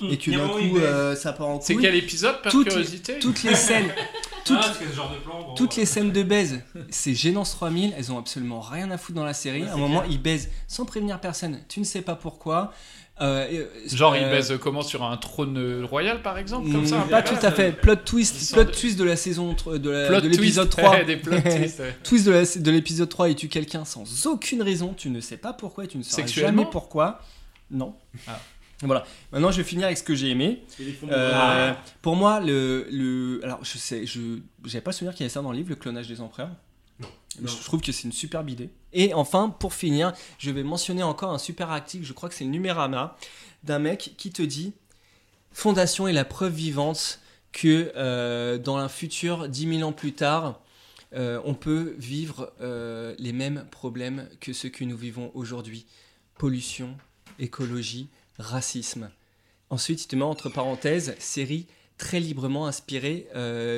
et que d'un coup euh, ça part en C'est couille. quel épisode, par toutes, curiosité Toutes les scènes. toutes, Ah, genre de plan, bon, toutes les scènes de baise, c'est Gênance 3000, elles ont absolument rien à foutre dans la série. Ouais, à un c'est moment, clair. ils baisent sans prévenir personne. Tu ne sais pas pourquoi. Euh, euh, Genre, il euh, baise comment sur un trône euh, royal, par exemple Comme Mm, ça Pas tout à fait. Plot twist, plot de- twist de la saison de la- Plot de l'épisode twist, 3. ouais, [laughs] des plot [laughs] twists, twist de la- de l'épisode 3 et tue quelqu'un sans aucune raison? Tu ne sais pas pourquoi et tu ne sauras Sexuellement? jamais pourquoi. Non. Ah. Voilà. Maintenant, je vais finir avec ce que j'ai aimé. Euh. Pour moi, le, le, alors je sais, je, j'avais pas le souvenir qu'il y avait ça dans le livre, le clonage des empereurs. Je je trouve que c'est une superbe idée. Et enfin, pour finir, je vais mentionner encore un super article, je crois que c'est le Numérama, d'un mec qui te dit Fondation est la preuve vivante que euh, dans un futur 10 000 ans plus tard, euh, on peut vivre euh, les mêmes problèmes que ceux que nous vivons aujourd'hui. Pollution, écologie, racisme. Ensuite, il te met entre parenthèses, série très librement inspirée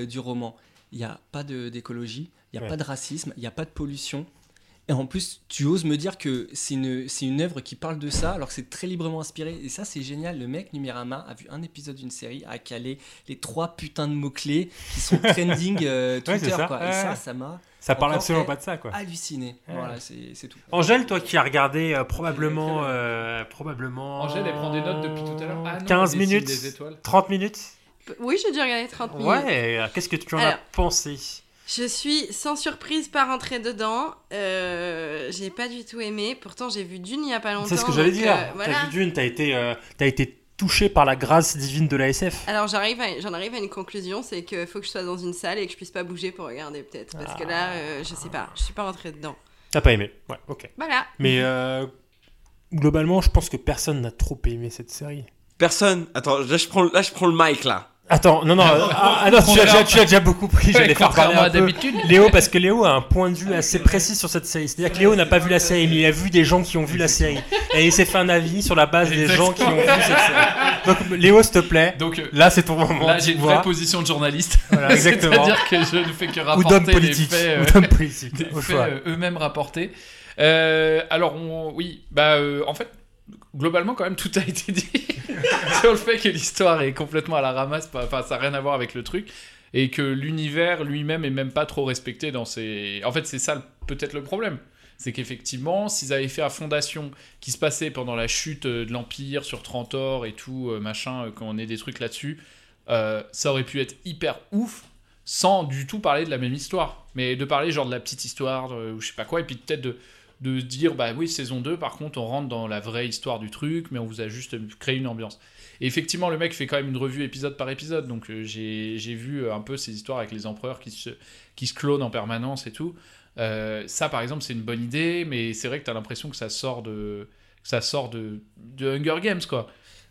du roman. Il n'y a pas d'écologie, il n'y a Ouais. pas de racisme, il n'y a pas de pollution. Et en plus, tu oses me dire que c'est une, c'est une œuvre qui parle de ça, alors que c'est très librement inspiré. Et ça, c'est génial. Le mec, Numérama, a vu un épisode d'une série, a calé les trois putains de mots-clés qui sont [laughs] trending euh, Ouais, Twitter. c'est ça. quoi. Et Ouais. ça, ça m'a. Ça parle absolument pas de ça, quoi. Halluciné. Ouais. Voilà, c'est c'est tout. Angèle, toi qui as regardé euh, probablement, euh, probablement. Angèle, elle prend des notes depuis tout à l'heure. Ah non, 15 elle dessine minutes, des étoiles. 30 minutes. Oui, j'ai dû regarder 30 minutes. Ouais, qu'est-ce que tu en as pensé? Je suis sans surprise pas rentrée dedans. Euh, j'ai pas du tout aimé. Pourtant, j'ai vu Dune il y a pas longtemps. C'est ce que j'allais dire. euh, T'as vu Dune, t'as été, euh, t'as été touché par la grâce divine de la SF. Alors j'en arrive à une conclusion, c'est qu'il faut que je sois dans une salle et que je puisse pas bouger pour regarder peut-être, parce que là, euh, je sais pas, je suis pas rentrée dedans. T'as pas aimé Ouais, ok. Voilà. Mais euh, globalement, je pense que personne n'a trop aimé cette série. Personne. Attends, là je prends, là, je prends le mic là. Attends, non, non, euh, [laughs] ah, ah non, tu as, déjà, beaucoup pris, j'allais faire parler un peu. Léo, parce que Léo a un point de vue assez précis sur cette série. C'est-à-dire que Léo n'a pas vu la série, mais il a vu des gens qui ont vu la série. Et il s'est fait un avis sur la base des gens qui ont vu cette série. Donc Léo, s'il te plaît, Donc, euh, là c'est ton moment. Là, j'ai une vraie position de journaliste. Voilà, [laughs] exactement. C'est-à-dire que je ne fais que Ou rapporter les euh, ou d'homme politique, au faits, euh, eux-mêmes rapportés. Euh, alors, on- oui, bah, euh, en fait, globalement, quand même, tout a été dit [laughs] sur le fait que l'histoire est complètement à la ramasse. Enfin, ça n'a rien à voir avec le truc. Et que l'univers lui-même est même pas trop respecté dans ses. En fait, c'est ça peut-être le problème. C'est qu'effectivement, s'ils avaient fait à Fondation, qui se passait pendant la chute euh, de l'Empire sur Trantor et tout, euh, machin, euh, quand on est des trucs là-dessus, ça aurait pu être hyper ouf sans du tout parler de la même histoire. Mais de parler genre de la petite histoire, ou je sais pas quoi, et puis peut-être de, de dire, bah oui, saison 2, par contre, on rentre dans la vraie histoire du truc, mais on vous a juste créé une ambiance. Et effectivement, le mec fait quand même une revue épisode par épisode, donc euh, j'ai vu euh, un peu ces histoires avec les empereurs qui se, qui se clonent en permanence et tout. Euh, ça, par exemple, c'est une bonne idée, mais c'est vrai que t'as l'impression que ça sort de, ça sort de, de Hunger Games, quoi.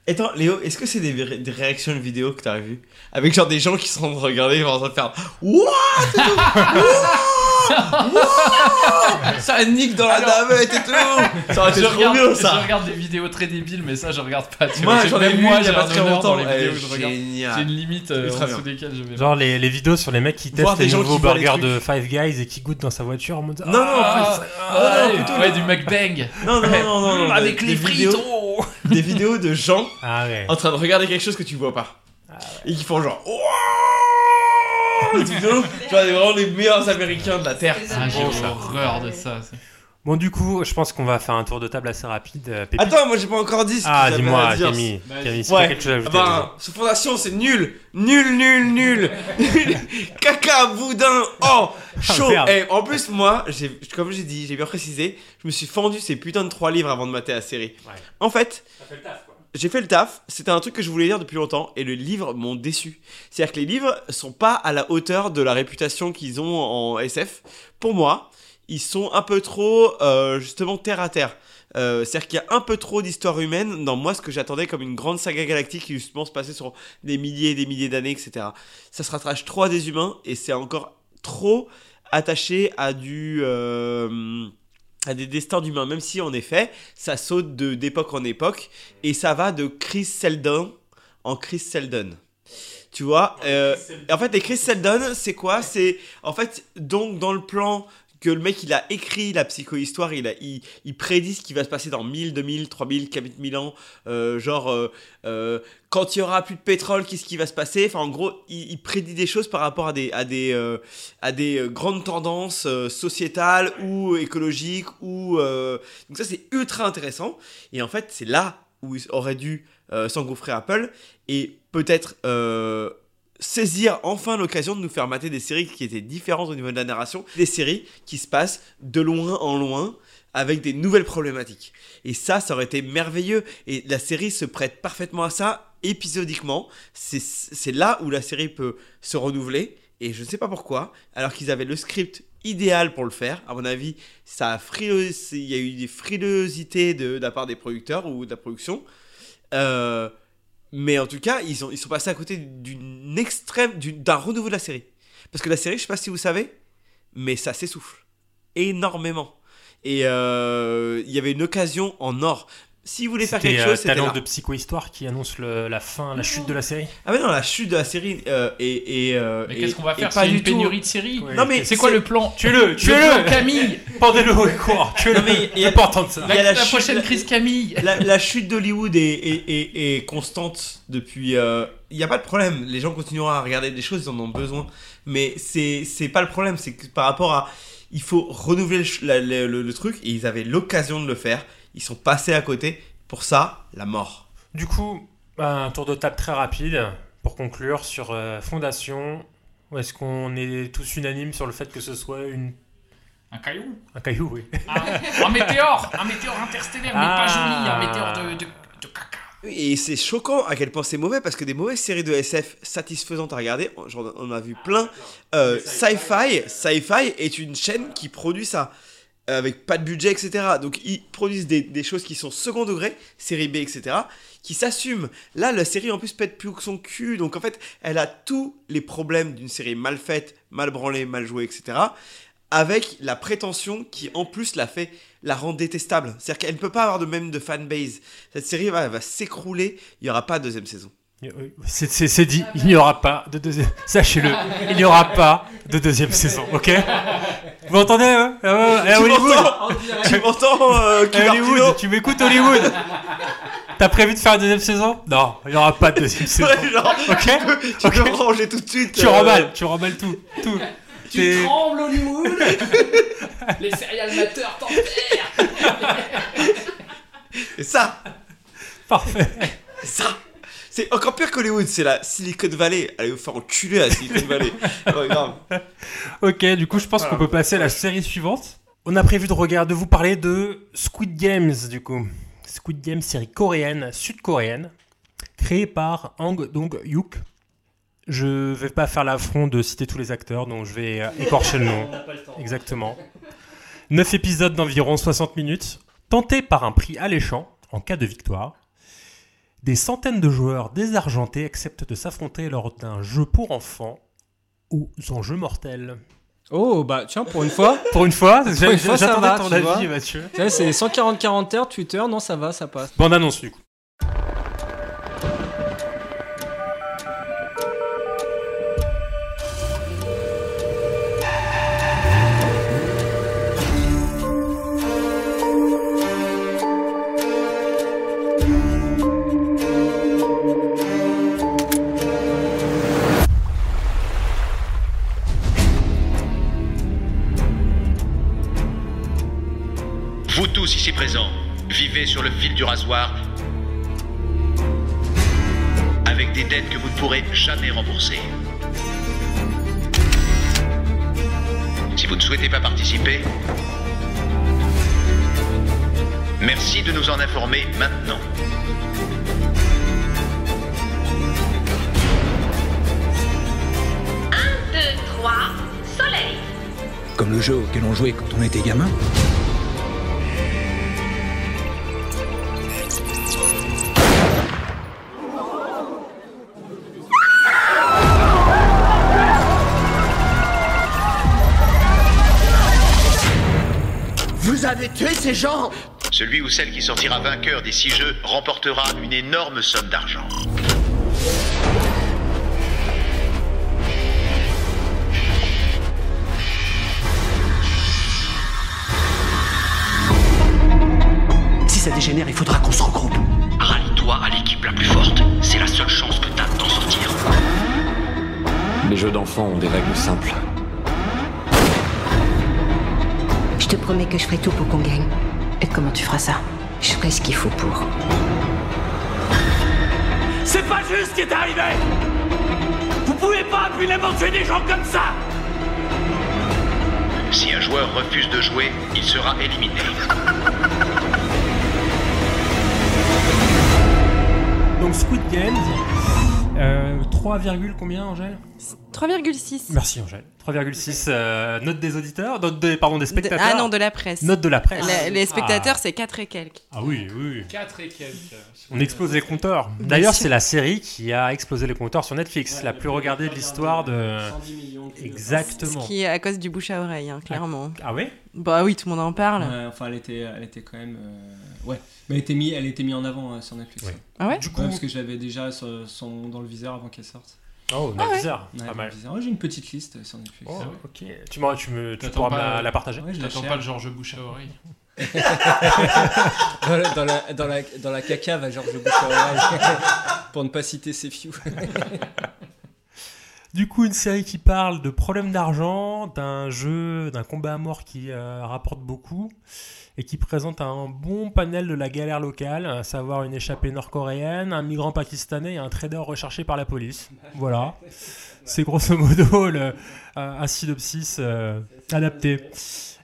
Attends, Léo, est-ce que c'est des, ré- des réactions de vidéo que t'as vues? Avec genre des gens qui sont en train de regarder, en train de faire What? [laughs] What? Ça nique dans la Alors- navette et tout Ça aurait été je, trop regarde, bien je ça regarde des vidéos très débiles, mais ça, je regarde pas. tu Moi, vois. j'en ai Même vu moi, il y a pas un très honneur longtemps. dans les Eh, vidéos que je regarde. génial. J'ai une limite euh, en dessous desquelles je vais. Genre les, les vidéos sur les mecs qui Voir testent des les gens nouveaux qui boivent les burgers de Five Guys et qui goûtent dans sa voiture en mode Non, non, Ah, plus. ah, non, ouais, plutôt ouais, les- du mukbang. Non, non, non, non, non, [laughs] Avec des- les des vidéos- frites. Des vidéos de gens Ah ouais. en train de regarder quelque chose que tu vois pas. Et qui font genre Ouah Vidéos, genre des- vraiment les meilleurs américains de la Terre. Ah, j'ai horreur de ça. ça. Bon du coup, je pense qu'on va faire un tour de table assez rapide. euh, Pépite. Attends, moi j'ai pas encore dit ce que Ah dis-moi. Camille. Camille, si Ouais. quelque chose à ajouter. Ah bah, ce fondation c'est nul, nul, nul, nul. [laughs] Caca, boudin, oh, chaud. merde. Eh, en plus, moi, j'ai, comme j'ai dit, j'ai bien précisé, je me suis fendu ces putains de trois livres avant de mater la série. Ouais. En fait, Ça fait le taf quoi. J'ai fait le taf, c'était un truc que je voulais lire depuis longtemps, et le livre m'ont déçu. C'est-à-dire que les livres sont pas à la hauteur de la réputation qu'ils ont en SF. Pour moi, ils sont un peu trop, euh, justement, terre à terre. Euh, C'est-à-dire qu'il y a un peu trop d'histoire humaine dans moi, ce que j'attendais comme une grande saga galactique qui justement se passait sur des milliers et des milliers d'années, etc. Ça se rattrache trop à des humains, et c'est encore trop attaché à du... euh, des destins d'humains, même si en effet, ça saute de d'époque en époque, et ça va de Chris Seldon en Chris Seldon. Tu vois, euh, en fait, les Chris Seldon, c'est quoi? C'est en fait donc dans le plan que le mec il a écrit la psychohistoire, il, il, prédit ce qui va se passer dans 1000, 2000, 3000, 4000 ans, euh, genre euh, euh, quand il y aura plus de pétrole, qu'est-ce qui va se passer? Enfin, en gros, il, prédit des choses par rapport à des, euh, grandes tendances sociétales ou écologiques. Donc, ça, c'est ultra intéressant. Et en fait, c'est là où aurait dû s'engouffrer Apple et peut-être saisir enfin l'occasion de nous faire mater des séries qui étaient différentes au niveau de la narration, des séries qui se passent de loin en loin avec des nouvelles problématiques. Et ça, ça aurait été merveilleux. Et la série se prête parfaitement à ça, épisodiquement. C'est là où la série peut se renouveler. Et je ne sais pas pourquoi, alors qu'ils avaient le script idéal pour le faire. À mon avis, ça a frileux- il y a eu des frilosités de, de la part des producteurs ou de la production. Euh, mais en tout cas, ils, ont, ils sont passés à côté d'une extrême, d'un renouveau de la série. Parce que la série, je sais pas si vous savez, mais ça s'essouffle énormément. Et euh, il y avait une occasion en or. Si vous voulez faire quelque euh, chose, c'était Talent là. de psychohistoire qui annonce le- la fin, la chute de la série. Ah mais non, la chute de la série euh, et, et, euh, Mais et- qu'est-ce qu'on va faire du une tout- pénurie de séries Non mais c'est quoi le plan Tuez-le, Le tuez-le Camille [laughs] Pendez-le au cours, tuez-le mais il y a- pas entendre ça. La, la chute- prochaine crise Camille [laughs] La, la chute d'Hollywood est, est, est- est constante depuis. euh, Il n'y a pas de problème. Les gens continueront à regarder des choses, ils en ont besoin. Mais c'est c'est pas le problème. C'est que par rapport à. Il faut renouveler le, ch- la- le- le- le truc et ils avaient l'occasion de le faire. Ils sont passés à côté. Pour ça, la mort. Du coup, un tour de table très rapide pour conclure sur euh, Fondation. Est-ce qu'on est tous unanimes sur le fait que ce soit une... Un caillou Un caillou, oui. un, un météore Un météore interstellaire, mais pas joli, un météore de, de, de caca. Et c'est choquant à quel point c'est mauvais parce que des mauvaises séries de SF satisfaisantes à regarder, genre, on a vu plein. Euh, Sci-Fi, Sci-Fi est une chaîne qui produit ça avec pas de budget, etc. Donc ils produisent des, choses qui sont second degré, série B, etc. qui s'assument. Là, la série en plus pète plus que son cul, donc en fait, elle a tous les problèmes d'une série mal faite, mal branlée, mal jouée, etc. Avec la prétention qui en plus la fait la rend détestable. C'est-à-dire qu'elle ne peut pas avoir de même de fanbase. Cette série va, va s'écrouler, il n'y aura pas de deuxième saison. C'est- C'est c'est dit, il n'y aura pas de deuxième... Sachez-le, il n'y aura pas de deuxième saison, ok? Vous m'entendez hein? Ah eh, Tu Hollywood. M'entends Tu m'entends, euh, Eh, Hollywood, tu m'écoutes Hollywood? T'as prévu de faire une deuxième saison? Non, il n'y aura pas de deuxième saison. Ouais, genre, ok? tu peux, tu peux ranger tout de suite. Tu euh, remballes, tu remballes tout. tout. Tu T'es- trembles, Hollywood? [laughs] Les serial mateurs t'enterrent. C'est ça? Parfait. C'est ça? C'est encore pire qu'Hollywood, c'est la Silicon Valley. Allez vous faire enculer à Silicon Valley. [laughs] Ouais, grave. Ok, du coup, je pense qu'on peut passer à la série suivante. On a prévu de regarder, de vous parler de Squid Games, du coup. Squid Games, série coréenne, sud-coréenne, créée par Hang Dong-hyuk. Je vais pas faire l'affront de citer tous les acteurs, donc je vais euh, écorcher le nom. [laughs] On n'a pas le temps. Exactement. 9 épisodes d'environ 60 minutes, tentés par un prix alléchant en cas de victoire. Des centaines de joueurs désargentés acceptent de s'affronter lors d'un jeu pour enfants aux enjeux mortels. Oh, bah tiens, pour une fois. [laughs] Pour une fois, j'attendais ton avis. Mathieu. C'est 140 40 Twitter, non, ça va, ça passe. Bonne annonce, du coup. Tous ici présents, vivez sur le fil du rasoir avec des dettes que vous ne pourrez jamais rembourser. Si vous ne souhaitez pas participer, merci de nous en informer maintenant. Un, deux, trois, soleil. Comme le jeu auquel on jouait quand on était gamin. Tué ces gens Celui ou celle qui sortira vainqueur des six jeux remportera une énorme somme d'argent. Si ça dégénère, il faudra qu'on se regroupe. Rallie-toi à l'équipe la plus forte. C'est la seule chance que t'as d'en sortir. Les jeux d'enfants ont des règles simples. Te promets que je ferai tout pour qu'on gagne. Et comment tu feras ça? Je ferai ce qu'il faut pour. C'est pas juste ce qui est arrivé Vous pouvez pas impunément tuer des gens comme ça Si un joueur refuse de jouer, il sera éliminé. Donc Squid Games, euh, 3, virgule combien Angèle? 3,6. Merci Angèle. 3,6 euh, note des auditeurs, note des, pardon des De- spectateurs. ah non, de la presse. Note de la presse. La- les spectateurs, Ah. c'est 4 et quelques. Ah oui, oui. 4 et quelques. On explose les compteurs. D'ailleurs, c'est la série qui a explosé les compteurs sur Netflix, la plus regardée de l'histoire de. Exactement. Ce qui est à cause du bouche à oreille, hein, clairement. Ah ouais Bah oui, tout le monde en parle. Ouais, enfin, elle était, elle était quand même. euh, Ouais. Mais elle était mis, elle était mise en avant euh, sur Netflix. Ouais. Ah ouais Du coup, parce que je l'avais déjà sur son- dans le viseur avant qu'elle sorte. Oh, le viseur, Ouais, pas mal. Ouais, J'ai une petite liste sur Netflix. Oh, ok. Tu, m'en- tu, me, tu T'attends pourras me pas- la, la partager Ouais, je la T'attends cherche. pas le Georges Bouche à oreille. dans, la, dans, la, dans, la, dans la caca va Georges Bouche à oreille. Pour ne pas citer ses few. [laughs] Du coup, une série qui parle de problèmes d'argent, d'un jeu, d'un combat à mort qui euh, rapporte beaucoup et qui présente un bon panel de la galère locale, à savoir une échappée nord-coréenne, un migrant pakistanais et un trader recherché par la police. Voilà. C'est grosso modo le, un synopsis euh, adapté.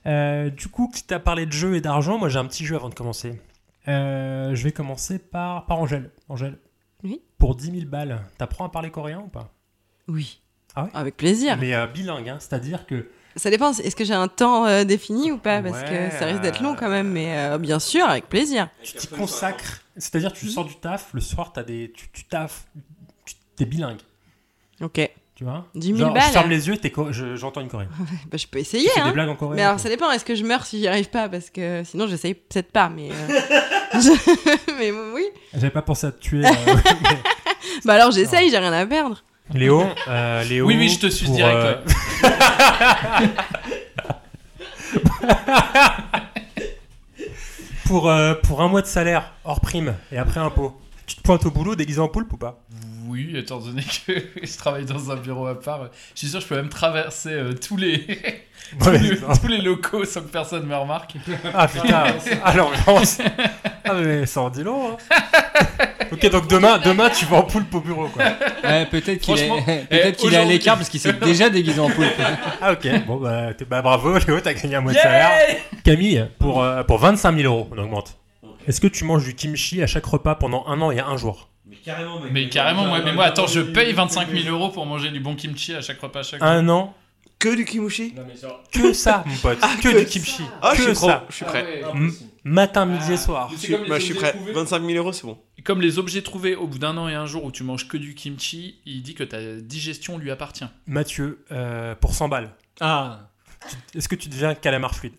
Euh, du coup, qui t'a parlé de jeu et d'argent, moi j'ai un petit jeu avant de commencer. Euh, je vais commencer par, par Angèle. Angèle. Oui. Pour 10 000 balles, t'apprends à parler coréen ou pas? Oui. Ah ouais Avec plaisir. Mais euh, bilingue, hein, c'est-à-dire que. Ça dépend, est-ce que j'ai un temps euh, défini ou pas? Parce Ouais, que ça risque d'être long quand même, mais euh, bien sûr, avec plaisir. Tu t'y consacres. C'est-à-dire tu sors du taf, le soir t'as des, tu, tu taffes, tu t'es bilingue. Ok. Tu vois? 10 000 Genre, balles. Je ferme les yeux, t'es co- je- j'entends une coréenne. [laughs] Bah, je peux essayer. Tu fais des hein. blagues en coréen, Mais alors, ça dépend. Est-ce que je meurs si j'y arrive pas? Parce que sinon, j'essaye peut-être pas. Mais, euh, [laughs] je- [laughs] mais oui. J'avais pas pensé à te tuer. euh, mais- Bah alors, j'essaye. J'ai rien à perdre. Léo, euh, Léo. Oui, oui, je te suis pour, direct, euh, [laughs] pour, euh, pour un mois de salaire hors prime et après impôt, tu te pointes au boulot déguisé en poulpe ou pas? Oui, étant donné [laughs] que je travaille dans un bureau à part, je suis sûr que je peux même traverser euh, tous les [laughs] tous, Ouais, les, non. tous les locaux sans que personne me remarque. Ah putain, alors Ah mais ça en dit long. hein. [laughs] ok, donc demain, demain tu vas en poulpe au bureau quoi. Ouais, peut-être qu'il est, eh, qu'il est à aujourd'hui- l'écart parce qu'il s'est déjà déguisé en poulpe. Ah ok, bon bah, t'es- bah, bravo Léo, t'as gagné un mois de salaire. Camille, pour, euh, pour 25 000 euros, on augmente. Est-ce que tu manges du kimchi à chaque repas pendant un an et un jour? Mais carrément, mec. Mais carrément, moi, mais moi, attends, je paye 25 000 euros pour manger du bon kimchi à chaque repas, à chaque Un an? Que du kimushi Que ça, [laughs] mon pote. Ah, que, que du kimchi. Ah, je que suis trop- ça. je suis prêt. Ah ouais. M- matin, midi et soir. Mais Je suis- bah, je suis prêt. trouvés. 25 000 euros, c'est bon. Comme les objets trouvés au bout d'un an et un jour où tu manges que du kimchi, il dit que ta digestion lui appartient. Mathieu, euh, pour 100 balles, Ah, est-ce que tu deviens calamar fluide?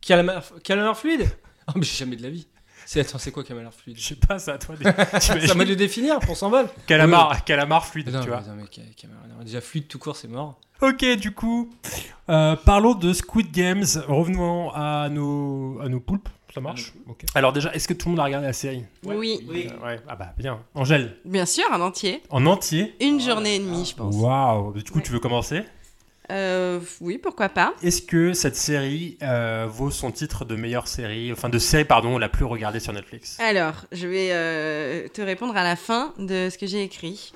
Calamar, calamar fluide? Oh, [laughs] mais jamais de la vie. C'est, attends, c'est quoi calamar fluide? Je sais pas, c'est à toi. [laughs] Ça m'a le définir pour 100 balles. Calamar, calamar fluide, Non, tu vois. non, mais ca- calamar- non, déjà fluide tout court, c'est mort. Ok, du coup, euh, parlons de Squid Games. Revenons à nos, à nos poulpes. Ça marche? Ok. Alors déjà, est-ce que tout le monde a regardé la série? Oui. Euh, ouais. Ah bah bien. Angèle, Bien sûr, un entier. en entier? Une journée et demie, je pense. Waouh Du coup, tu veux commencer? Euh, oui, pourquoi pas. Est-ce que cette série euh, vaut son titre de meilleure série, enfin de série, pardon, la plus regardée sur Netflix? Alors, je vais euh, te répondre à la fin de ce que j'ai écrit.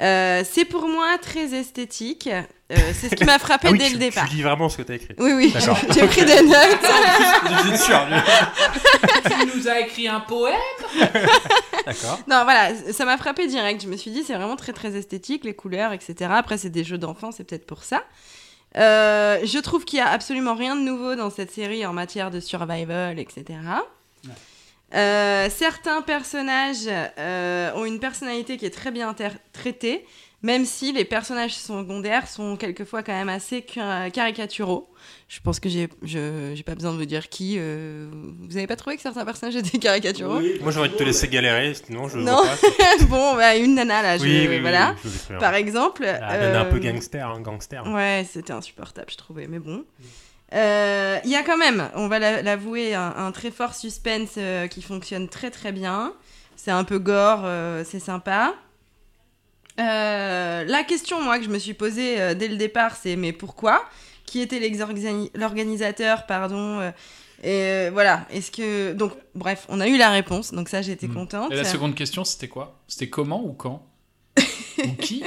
Euh, c'est pour moi très esthétique. Euh, c'est ce qui m'a [laughs] frappé Ah oui, dès tu, le départ. Tu lis vraiment ce que tu as écrit. Oui, oui, [laughs] j'ai pris des notes. [laughs] Tu nous as écrit un poème? D'accord. Non, voilà, ça m'a frappé direct. Je me suis dit, c'est vraiment très très esthétique, les couleurs, etc. Après, c'est des jeux d'enfants, c'est peut-être pour ça. Euh, je trouve qu'il y a absolument rien de nouveau dans cette série en matière de survival, etc. Euh, certains personnages euh, ont une personnalité qui est très bien traitée, même si les personnages secondaires sont quelquefois quand même assez ca- caricaturaux. Je pense que j'ai je- j'ai pas besoin de vous dire qui. euh, vous avez pas trouvé que certains personnages [laughs] étaient caricaturaux? Moi j'aurais de te laisser galérer, sinon je Non. vois pas. [laughs] bon, bah, une nana là, je- Oui, oui, oui, voilà. je. Par exemple. La nana un peu euh, gangster, hein, gangster. Ouais, c'était insupportable, je trouvais, mais bon. Euh, Il y a quand même, on va l'a- l'avouer, un, un très fort suspense euh, qui fonctionne très très bien. C'est un peu gore, euh, c'est sympa. Euh, la question, moi, que je me suis posée euh, dès le départ, c'est mais pourquoi? Qui était l'organisateur, pardon euh, et voilà, est-ce que. Donc, bref, on a eu la réponse, donc ça, j'étais contente. Et la seconde question, c'était quoi? C'était comment ou quand? [laughs] Ou qui?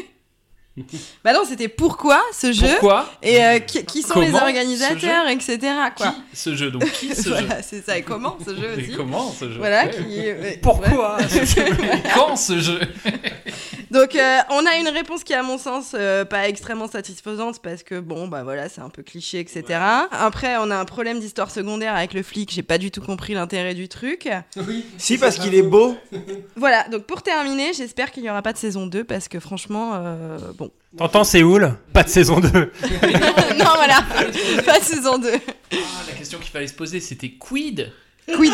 [laughs] Bah non, c'était pourquoi ce jeu Pourquoi Et euh, qui, qui sont les ce organisateurs, etc. Quoi. Ce jeu, donc qui [laughs] ce jeu Voilà, c'est ça. Et comment ce jeu Et comment ce jeu Voilà. Ouais. Qui, euh, Pourquoi ouais. ce jeu Et Quand ce jeu [laughs] Donc euh, on a une réponse qui est à mon sens euh, pas extrêmement satisfaisante parce que bon bah voilà c'est un peu cliché etc. Après on a un problème d'histoire secondaire avec le flic, j'ai pas du tout compris l'intérêt du truc. Si, parce qu'il est beau. Voilà donc pour terminer j'espère qu'il y aura pas de saison 2 parce que franchement euh, T'entends Séoul Pas de saison 2. [laughs] non voilà pas de saison 2. Ah, La question qu'il fallait se poser, c'était quid Quid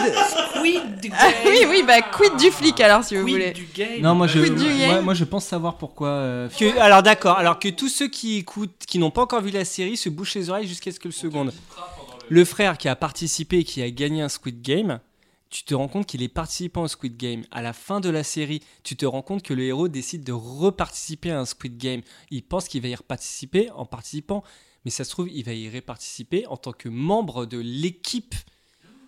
Quid du Ah oui oui bah quid du flic alors si vous Quid voulez. du game Non, moi je, Quid du moi, game moi, je pense savoir pourquoi. euh, que- alors d'accord, alors que tous ceux qui écoutent, qui n'ont pas encore vu la série, se bouchent les oreilles jusqu'à ce que le seconde. Le frère qui a participé et qui a gagné un Squid Game, tu te rends compte qu'il est participant au Squid Game. À la fin de la série, tu te rends compte que le héros décide de reparticiper à un Squid Game. Il pense qu'il va y reparticiper en participant, mais ça se trouve, il va y reparticiper en tant que membre de l'équipe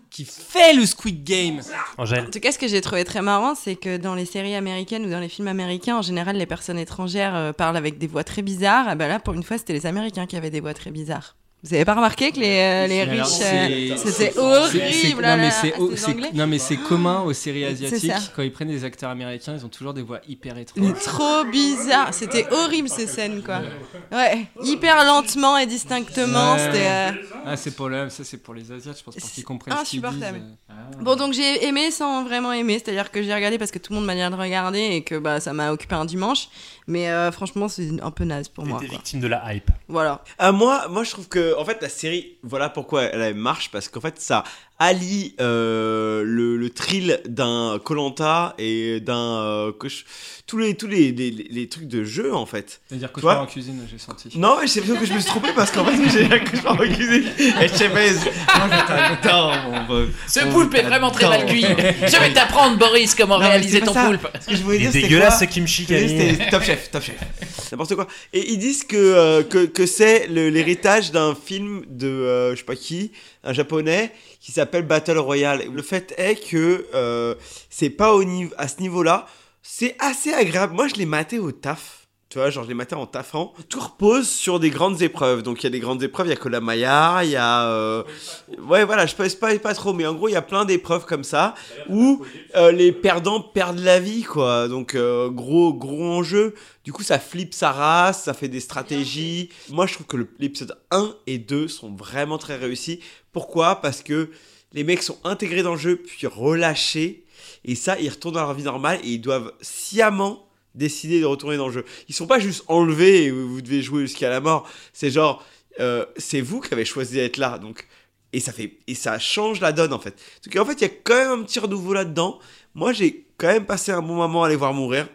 qui fait le Squid Game. Angèle. En tout cas, ce que j'ai trouvé très marrant, c'est que dans les séries américaines ou dans les films américains, en général, les personnes étrangères euh, parlent avec des voix très bizarres. Ah bah là, pour une fois, c'était les Américains qui avaient des voix très bizarres. Vous avez pas remarqué que les, euh, les Mais riches, c'était horrible non, mais c'est mais commun aux séries asiatiques. Quand ils prennent des acteurs américains, ils ont toujours des voix hyper Mais étranges. trop bizarre, c'était horrible ces scènes quoi. Ouais, hyper lentement et distinctement, Ouais. c'était. euh, Ah, c'est pour ça c'est pour les Asiates, je pense, pour qu'ils comprennent ce qu'ils disent. insupportable. euh. Bon, donc j'ai aimé sans vraiment aimer, c'est-à-dire que j'ai regardé parce que tout le monde m'a dit de regarder et que bah, ça m'a occupé un dimanche. Mais euh, franchement, c'est un peu naze pour moi. T'es victime de la hype. Voilà. Ah, moi, moi, je trouve que en fait la série, voilà pourquoi elle marche parce qu'en fait ça allie euh, le, le thrill d'un Colanta et d'un euh, tous les tous les, les, les trucs de jeu en fait. C'est-à-dire que en cuisine, j'ai senti. Non, mais c'est plutôt que je me suis trompé parce qu'en fait j'ai un cauchemar en cuisine et je sais pas. Moi j'étais un mon Ce poulpe est vraiment très mal cuit. Je vais t'apprendre, Boris, comment Non, réaliser ton ça. poulpe. Ce que je voulais Il est dire, c'était dégueulasse, ce kimchi. C'était top chef, top chef. N'importe quoi. Et ils disent que, euh, que, que c'est l'héritage d'un film de euh, je sais pas qui, un japonais, qui s'appelle Battle Royale. Le fait est que euh, c'est pas au niveau, à ce niveau-là. C'est assez agréable. Moi, je l'ai maté au taf. Tu vois, genre, l'ai maté en taffant. Tout repose sur des grandes épreuves. Donc, il y a des grandes épreuves. Il y a Kolamaya, il y a. euh, Ouais, voilà, je peux pas, pas trop. Mais en gros, il y a plein d'épreuves comme ça où euh, les perdants perdent la vie, quoi. Donc, euh, gros, gros enjeu. Du coup, ça flippe sa race, ça fait des stratégies. Moi, je trouve que l'épisode 1 et 2 sont vraiment très réussis. Pourquoi? Parce que les mecs sont intégrés dans le jeu, puis relâchés. Et ça, ils retournent dans leur vie normale et ils doivent sciemment décider de retourner dans le jeu. Ils sont pas juste enlevés et vous vous devez jouer jusqu'à la mort. C'est genre, euh, c'est vous qui avez choisi d'être là. Donc, et ça fait et ça change la donne en fait. Donc en fait, il y a quand même un petit renouveau là-dedans. Moi, j'ai quand même passé un bon moment à les voir mourir.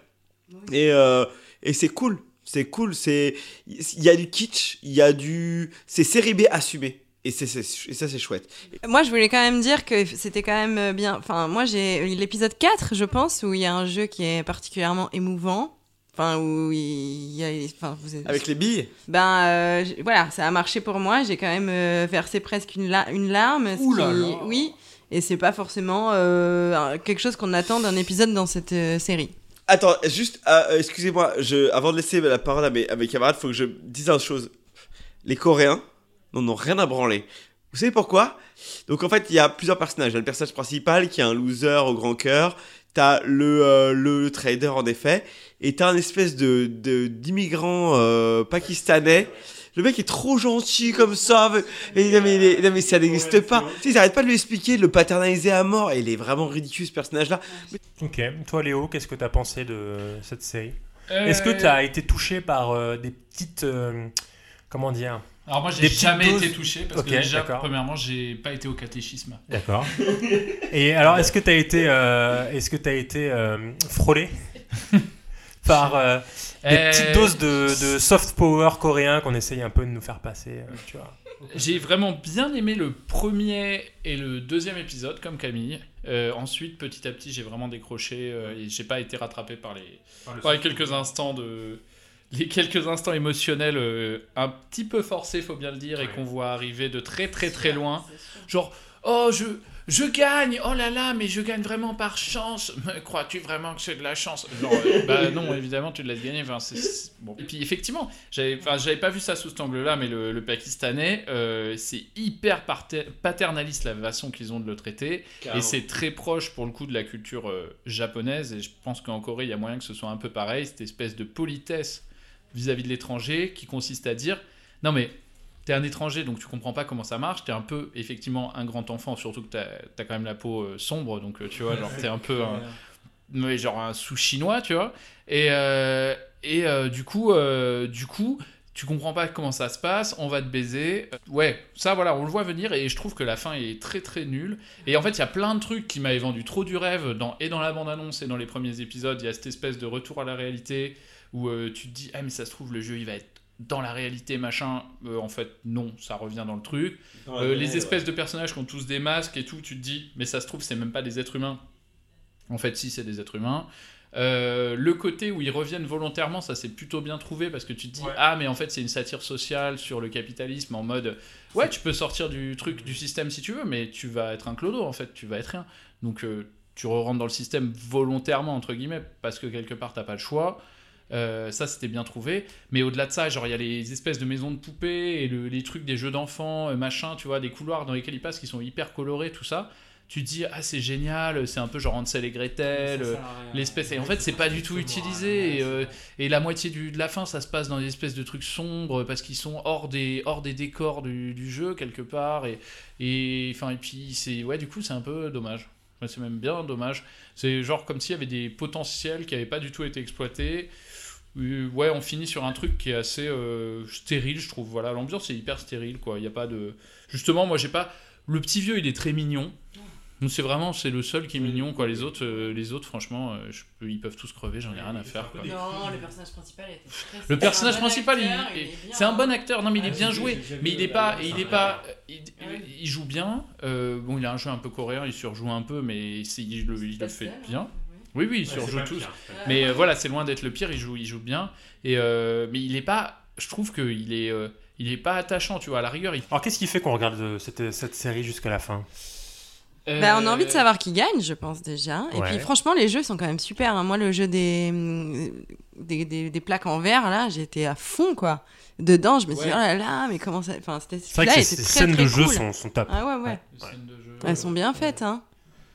Et, euh, et c'est cool. C'est cool. C'est il y a du kitsch, il y a du c'est série B assumé. Et, c'est, c'est- et ça, c'est chouette. Moi, je voulais quand même dire que c'était quand même euh, bien. Enfin, moi, j'ai l'épisode 4, je pense, où il y a un jeu qui est particulièrement émouvant. Enfin, où il y a. Enfin, vous êtes- Avec les billes? Ben euh, voilà, ça a marché pour moi. J'ai quand même euh, versé presque une, la- une larme. Ouh là qui- là. Oui, et c'est pas forcément euh, quelque chose qu'on attend d'un épisode dans cette série. Attends, juste, euh, excusez-moi, je, avant de laisser la parole à mes, à mes camarades, faut que je dise une chose. Les Coréens n'en ont rien à branler. Vous savez pourquoi? Donc en fait, il y a plusieurs personnages. Il y a le personnage principal qui est un loser au grand cœur. T'as le, euh, le trader en effet. Et t'as un espèce de, de, d'immigrant euh, pakistanais le mec est trop gentil comme ça. Non, mais, non, mais ça n'existe pas. Tu sais, ils pas de lui expliquer, de le paternaliser à mort. Et il est vraiment ridicule ce personnage-là. Ok, toi Léo, qu'est-ce que t'as pensé de cette série? Euh, Est-ce que t'as été touché par euh, des petites. euh, comment dire? Alors moi, j'ai jamais doses- été touché parce que déjà, premièrement, j'ai pas été au catéchisme. D'accord. [laughs] Et alors, est-ce que tu as été, euh, est-ce que t'as été euh, frôlé [laughs] par euh, des Euh, petites doses de, de soft power coréen qu'on essaye un peu de nous faire passer, euh, tu vois? J'ai vraiment bien aimé le premier et le deuxième épisode, comme Camille. Euh, ensuite, petit à petit, j'ai vraiment décroché euh, et j'ai pas été rattrapé par les, Par le par les quelques instants de les quelques instants émotionnels euh, un petit peu forcés, faut bien le dire, et qu'on voit arriver de très très très loin. Genre, oh je je gagne, oh là là, mais je gagne vraiment par chance. [laughs] Mais crois-tu vraiment que c'est de la chance? Genre, euh, [laughs] bah non, évidemment, tu c'est- bon. Et puis, effectivement, j'avais enfin, j'avais pas vu ça sous cet angle-là, mais le, le Pakistanais, euh, c'est hyper paternaliste la façon qu'ils ont de le traiter. Et c'est très proche, pour le coup, de la culture euh, japonaise. Et je pense qu'en Corée, il y a moyen que ce soit un peu pareil, cette espèce de politesse vis-à-vis de l'étranger qui consiste à dire non, mais t'es un étranger, donc tu comprends pas comment ça marche. T'es un peu, effectivement, un grand enfant, surtout que t'as as quand même la peau euh, sombre, donc euh, tu vois, genre t'es un peu un, mais genre un sous-chinois, tu vois. Et, euh, et du coup, du coup, tu comprends pas comment ça se passe, on va te baiser. Ouais, ça voilà, on le voit venir et je trouve que la fin est très très nulle. Et en fait, il y a plein de trucs qui m'avaient vendu trop du rêve et dans la bande-annonce et dans les premiers épisodes. Il y a cette espèce de retour à la réalité où euh, tu te dis, ah mais ça se trouve, le jeu il va être dans la réalité, machin. Euh, en fait, non, ça revient dans le truc. Dans Euh, les ouais. espèces de personnages qui ont tous des masques et tout, tu te dis, mais ça se trouve, c'est même pas des êtres humains. En fait, si, c'est des êtres humains. Euh, le côté où ils reviennent volontairement, ça c'est plutôt bien trouvé parce que tu te dis ah mais en fait c'est une satire sociale sur le capitalisme en mode ouais tu peux sortir du truc du système si tu veux mais tu vas être un clodo en fait tu vas être rien donc tu rentres dans le système volontairement entre guillemets parce que quelque part t'as pas le choix Euh, ça c'était bien trouvé. Mais au-delà de ça genre il y a les espèces de maisons de poupées et le- les trucs des jeux d'enfants euh, machin tu vois des couloirs dans lesquels ils passent qui sont hyper colorés tout ça. Tu te dis ah c'est génial c'est un peu genre Hansel et Gretel euh, l'espèce et en fait c'est pas du tout utilisé et, euh, et la moitié du, de la fin ça se passe dans des espèces de trucs sombres parce qu'ils sont hors des hors des décors du, du jeu quelque part et et et puis c'est ouais du coup c'est un peu dommage c'est même bien dommage. C'est genre comme s'il y avait des potentiels qui avaient pas du tout été exploités. Euh, ouais on finit sur un truc qui est assez euh, stérile je trouve. Voilà l'ambiance est hyper stérile quoi. Il y a pas de justement moi j'ai pas le petit vieux il est très mignon c'est vraiment c'est le seul qui est mignon quoi les autres euh, les autres franchement euh, je peux- ils peuvent tous crever j'en ai rien à faire quoi. Non, le personnage principal était très Le personnage c'est un bon principal, il- acteur, il il- est bien. c'est un bon acteur. Non, mais il est Ah, bien joué. Mais il est pas, il est pas, il, il joue bien. Euh, bon, il a un jeu un peu coréen, il surjoue un peu, mais c'est- il le, il le fait bien. Oui, oui, il Ouais, surjoue tous. pire, en fait. Mais euh, voilà, c'est loin d'être le pire. Il joue, il joue bien. Et euh, mais il est pas. Je trouve que il est, il est pas attachant. Tu vois, à la rigueur. Il... Alors, qu'est-ce qui fait qu'on regarde cette, cette série jusqu'à la fin? Bah, on a envie de savoir qui gagne, je pense déjà. Et puis franchement, les jeux sont quand même super. hein. Moi, le jeu des, des, des, des plaques en verre, là, j'étais à fond, quoi. Dedans, je me suis dit, Ouais. oh là là, mais comment ça. Enfin, c'était. C'est vrai que celui-là ces- était ces très, scènes très de jeu sont- sont top. Ah ouais, ouais. Elles sont bien faites, hein.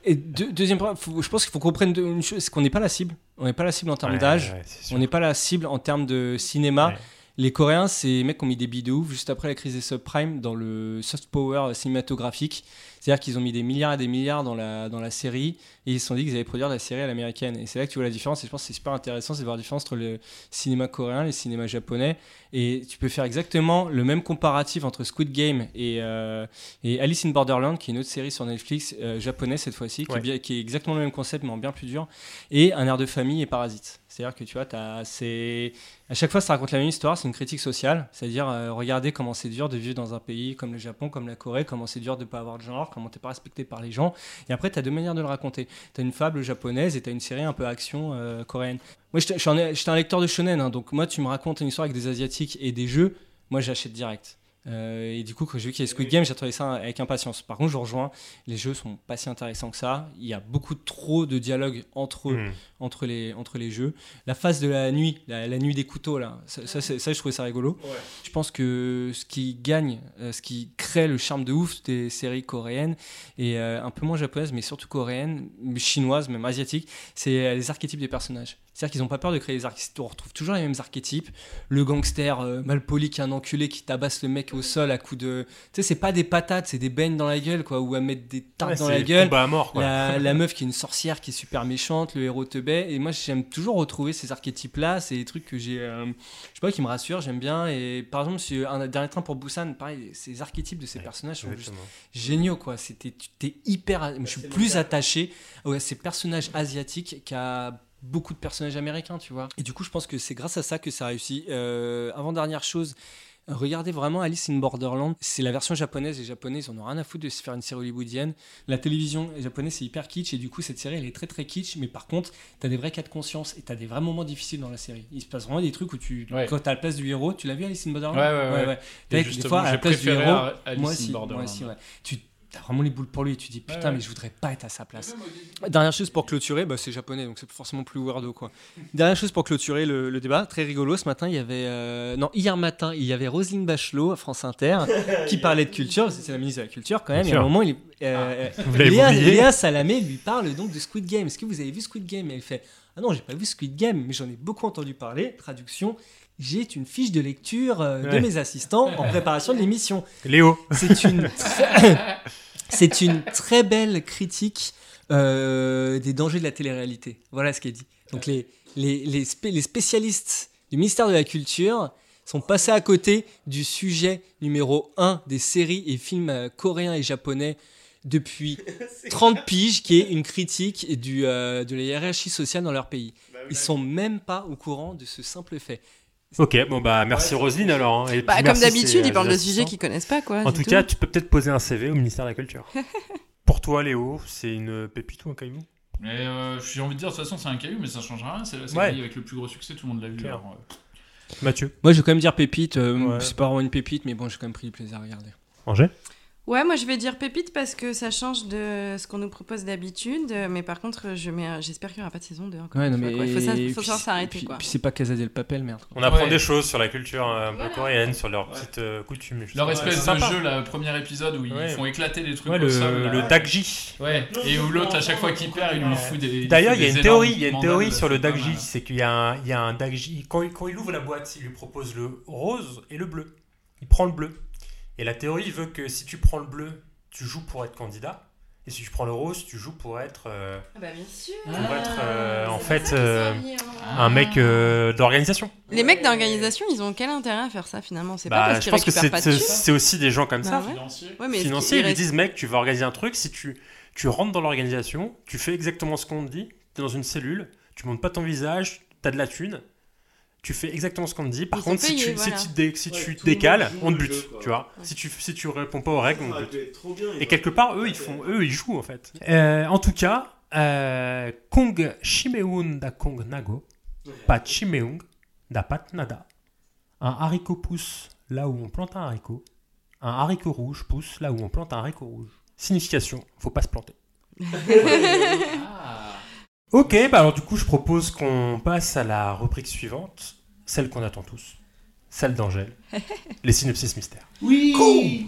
Et deux- deuxième point, faut- je pense qu'il faut qu'on comprenne une chose, c'est qu'on n'est pas la cible. On n'est pas la cible en termes Ouais, d'âge. ouais, on n'est pas la cible en termes de cinéma. Ouais. Les Coréens, c'est les mecs qui ont mis des bidous juste après la crise des subprimes dans le soft power cinématographique. C'est-à-dire qu'ils ont mis des milliards et des milliards dans la, dans la série et ils se sont dit qu'ils allaient produire de la série à l'américaine. Et c'est là que tu vois la différence. Et je pense que c'est super intéressant, c'est de voir la différence entre le cinéma coréen et le cinéma japonais. Et tu peux faire exactement le même comparatif entre Squid Game et, euh, et Alice in Borderland, qui est une autre série sur Netflix euh, japonaise cette fois-ci, qui, Ouais. qui est exactement le même concept mais en bien plus dur. Et Un air de famille et Parasite. C'est-à-dire que tu vois, c'est à chaque fois ça raconte la même histoire, c'est une critique sociale, c'est-à-dire euh, regardez comment c'est dur de vivre dans un pays comme le Japon, comme la Corée, comment c'est dur de pas avoir de genre, comment t'es pas respecté par les gens. Et après, tu as deux manières de le raconter. Tu as une fable japonaise et tu as une série un peu action euh, coréenne. Moi, j'étais un, un lecteur de shonen, hein, donc moi, tu me racontes une histoire avec des asiatiques et des jeux, moi, j'achète direct. Euh, et du coup, quand j'ai vu qu'il y avait Squid Game, j'ai trouvé ça avec impatience. Par contre, je rejoins, les jeux sont pas si intéressants que ça. Il y a beaucoup trop de dialogue entre, Mm. Entre, les, entre les jeux. La phase de la nuit, la, la nuit des couteaux, là, ça, ça, je trouvais ça rigolo. Je pense que ce qui gagne, euh, ce qui crée le charme de ouf des séries coréennes et euh, un peu moins japonaises, mais surtout coréennes, chinoises, même asiatiques, c'est euh, les archétypes des personnages. C'est-à-dire qu'ils n'ont pas peur de créer des archétypes. On retrouve toujours les mêmes archétypes. Le gangster euh, mal poli qui est un enculé qui tabasse le mec au sol à coups de. Tu sais, c'est pas des patates, c'est des beignes dans la gueule, quoi, ou à mettre des tartes Ouais, dans la le gueule. à mort, quoi. La, la [laughs] meuf qui est une sorcière qui est super méchante, le héros te Et moi, j'aime toujours retrouver ces archétypes-là. C'est des trucs que j'ai. euh, je sais pas, qui me rassurent, j'aime bien. Et par exemple, sur un dernier train pour Busan, pareil, ces archétypes de ces personnages sont juste géniaux, quoi. C'était, t'es hyper. Je suis plus attaché à ces personnages asiatiques qu'à beaucoup de personnages américains, tu vois. Et du coup, je pense que c'est grâce à ça que ça a réussi. Euh, avant-dernière chose. Regardez vraiment Alice in Borderland, c'est la version japonaise. Les japonais, ils en ont rien à foutre de se faire une série hollywoodienne. La télévision japonaise, c'est hyper kitsch et du coup, cette série, elle est très très kitsch. Mais par contre, t'as des vrais cas de conscience et t'as des vrais moments difficiles dans la série. Il se passe vraiment des trucs où tu, Ouais. quand t'as la place du héros, tu l'as vu Alice in Borderland? Ouais, ouais, ouais. T'as Et des justement, fois, à la place du héros, Alice moi in aussi, moi Borderland. aussi, ouais. Tu as vraiment les boules pour lui. Tu dis putain, Ouais, ouais. mais je voudrais pas être à sa place. Dernière chose pour clôturer, bah, c'est japonais, donc c'est forcément plus weirdo quoi. Dernière chose pour clôturer le, le débat, très rigolo. Ce matin, il y avait, euh, non, hier matin, il y avait Roselyne Bachelot à France Inter [laughs] qui parlait de culture. C'est la ministre de la culture quand même. Et à un moment, il, euh, [laughs] Léa, oublié. Léa Salamé lui parle donc de Squid Game. Est-ce que vous avez vu Squid Game? Et elle fait Ah non, j'ai pas vu Squid Game, mais j'en ai beaucoup entendu parler. Traduction. J'ai une fiche de lecture euh, de Ouais. mes assistants en préparation de l'émission. Léo. C'est une, très- [laughs] c'est une très belle critique euh, des dangers de la télé-réalité. Voilà ce qu'elle dit. Donc les, les, les, spé- les spécialistes du ministère de la Culture sont passés à côté du sujet numéro 1 des séries et films euh, coréens et japonais depuis [laughs] 30 piges, qui est une critique du, euh, de la hiérarchie sociale dans leur pays. Ils sont même pas au courant de ce simple fait. Ok, bon bah merci Roselyne alors. hein, et Bah, comme d'habitude, ils parlent euh, de les sujets qu'ils connaissent pas, quoi. En tout cas, tu peux peut-être poser un CV au ministère de la Culture. [laughs] Pour toi, Léo, c'est une pépite ou un caillou? Mais euh, j'ai envie de dire, de toute façon, c'est un caillou, mais ça change rien. C'est la série Ouais. avec le plus gros succès, tout le monde l'a vu. Alors, euh, Mathieu? Moi, je vais quand même dire pépite. euh, Ouais. C'est pas vraiment une pépite, mais bon, j'ai quand même pris du plaisir à regarder. Angers? Ouais, moi je vais dire pépite parce que ça change de ce qu'on nous propose d'habitude. euh, Mais par contre, je mets, j'espère qu'il n'y aura pas de saison 2. encore Ouais, non, mais. Il faut, ça- faut puis s'arrêter, puis- quoi. Puis c'est pas Casa del Papel, merde. On apprend Ouais. des choses sur la culture euh, un peu coréenne, sur leurs petites euh, coutumes. Leur Ouais, espèce c'est de jeu, le premier épisode où ils Ouais. font éclater des trucs Ouais, au le, sol. le Dagji. Ouais, et où l'autre, à chaque fois qu'il perd, il lui fout des. il D'ailleurs, il y a une théorie, il y a une théorie sur le mal. c'est qu'il y a un, il y a un Dagji. Quand, il- quand il ouvre la boîte, il lui propose le rose et le bleu. Il prend le bleu. Et la théorie veut que si tu prends le bleu, tu joues pour être candidat. Et si tu prends le rose, tu joues pour être, euh, Ah bah bien sûr. pour être euh, en fait ça euh, hein. un mec euh, d'organisation. Les mecs d'organisation, ils ont quel intérêt à faire ça finalement? C'est pas Bah, parce je pense que c'est pas aussi des gens comme ça. Bah ouais. Ouais, mais est-ce Financiers, ils reste- disent mec, tu vas organiser un truc, si tu, tu rentres dans l'organisation, tu fais exactement ce qu'on te dit, tu es dans une cellule, tu montes pas ton visage, tu as de la thune, tu fais exactement ce qu'on te dit. Par Ils contre, si payés, tu, voilà. si tu, dé- si Ouais, tu tout le monde décales, on te bute, jeu, tu vois. Si tu si tu réponds pas aux règles, on te bute. bien, Et quelque part, eux, ils font, eux, ils jouent en fait. Euh, en tout cas, euh, Kong Shimeun da Kong Nago, pas Chimeung da Pat Nada. Un haricot pousse là où on plante un haricot. Un haricot rouge pousse là où on plante un haricot rouge. Signification, faut pas se planter. [laughs] Ok, bah alors du coup, je propose qu'on passe à la rubrique suivante, celle qu'on attend tous, celle d'Angèle, [laughs] les synopsis mystères. Oui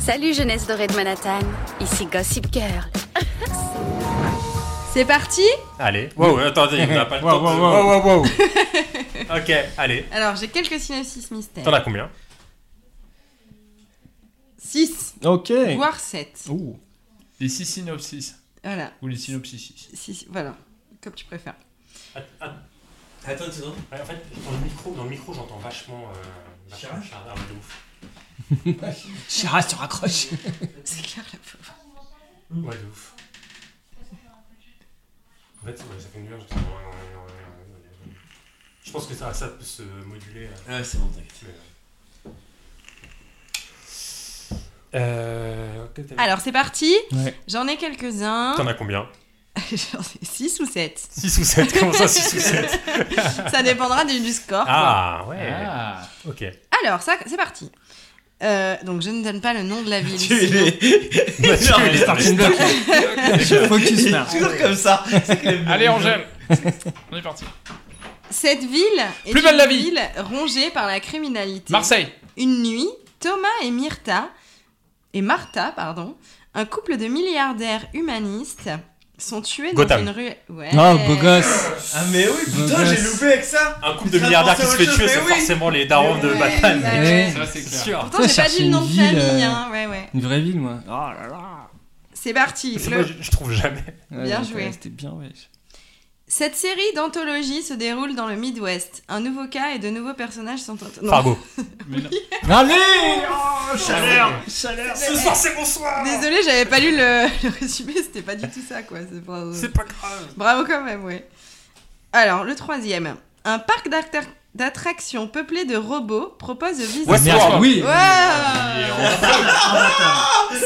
Salut jeunesse dorée de Manhattan, ici Gossip Girl. C'est parti? Allez, wow, attendez, on n'a pas le Wow, temps. de- wow, wow. wow, wow, wow. ok, allez. Alors, j'ai quelques synopsis mystères. T'en as combien? 6, Ok. voire 7. Ouh. Les six synopsis. Voilà. Ou les synopsis. Six, voilà, comme tu préfères. Attends une seconde. Ouais, en fait, dans le micro, dans le micro j'entends vachement. Euh, vachement Chara Chara, ouais, de ouf. Chira se raccroche. C'est clair, la pauvre. Ouais, de ouf. En fait, ouais, ça fait une heure, j'entends. Je pense que ça, ça peut se moduler. euh. Ouais, c'est bon, t'inquiète. Mais, Euh, Alors, c'est parti. Ouais. J'en ai quelques-uns. T'en as combien [laughs] 6 ou 7 6 ou 7 Comment ça, 6 ou 7 [laughs] Ça dépendra du, du score. quoi. Ah, ouais. Ah. Ok. Alors, ça, c'est parti. Euh, donc je ne donne pas le nom de la ville. Tu sinon- es- [laughs] est starting block. Focus là. Toujours comme ça. Les- Allez, Angèle On est parti. Cette ville est Plus belle une la vie. ville rongée par la criminalité. Marseille. Une nuit, Thomas et Myrta, et Martha, pardon, un couple de milliardaires humanistes, sont tués Gotham. dans une rue. Ouais. Oh, beau gosse. Ah, mais oui, putain, j'ai loupé avec ça. Un couple de milliardaires qui se fait tuer, c'est forcément les darons de Ouais, Batman. Ça, c'est clair. sûr. Pourtant, j'ai pas dit le nom de famille, euh, hein. Ouais, ouais. Une vraie ville, moi. Oh là là. C'est parti. C'est Le- moi, je, trouve jamais. Bien joué. C'était bien, ouais. Cette série d'anthologie se déroule dans le Midwest. Un nouveau cas et de nouveaux personnages sont... Non. Fargo. [laughs] Allez [laughs] Oh, chaleur Chaleur Ce soir, c'est bonsoir. Désolée, j'avais pas lu le, [laughs] le résumé, c'était pas du tout ça, quoi. C'est pas... C'est pas grave. Bravo quand même, ouais. Alors, le troisième. Un parc d'acta- d'attractions peuplé de robots propose de visiter... Westworld. Merde, oui.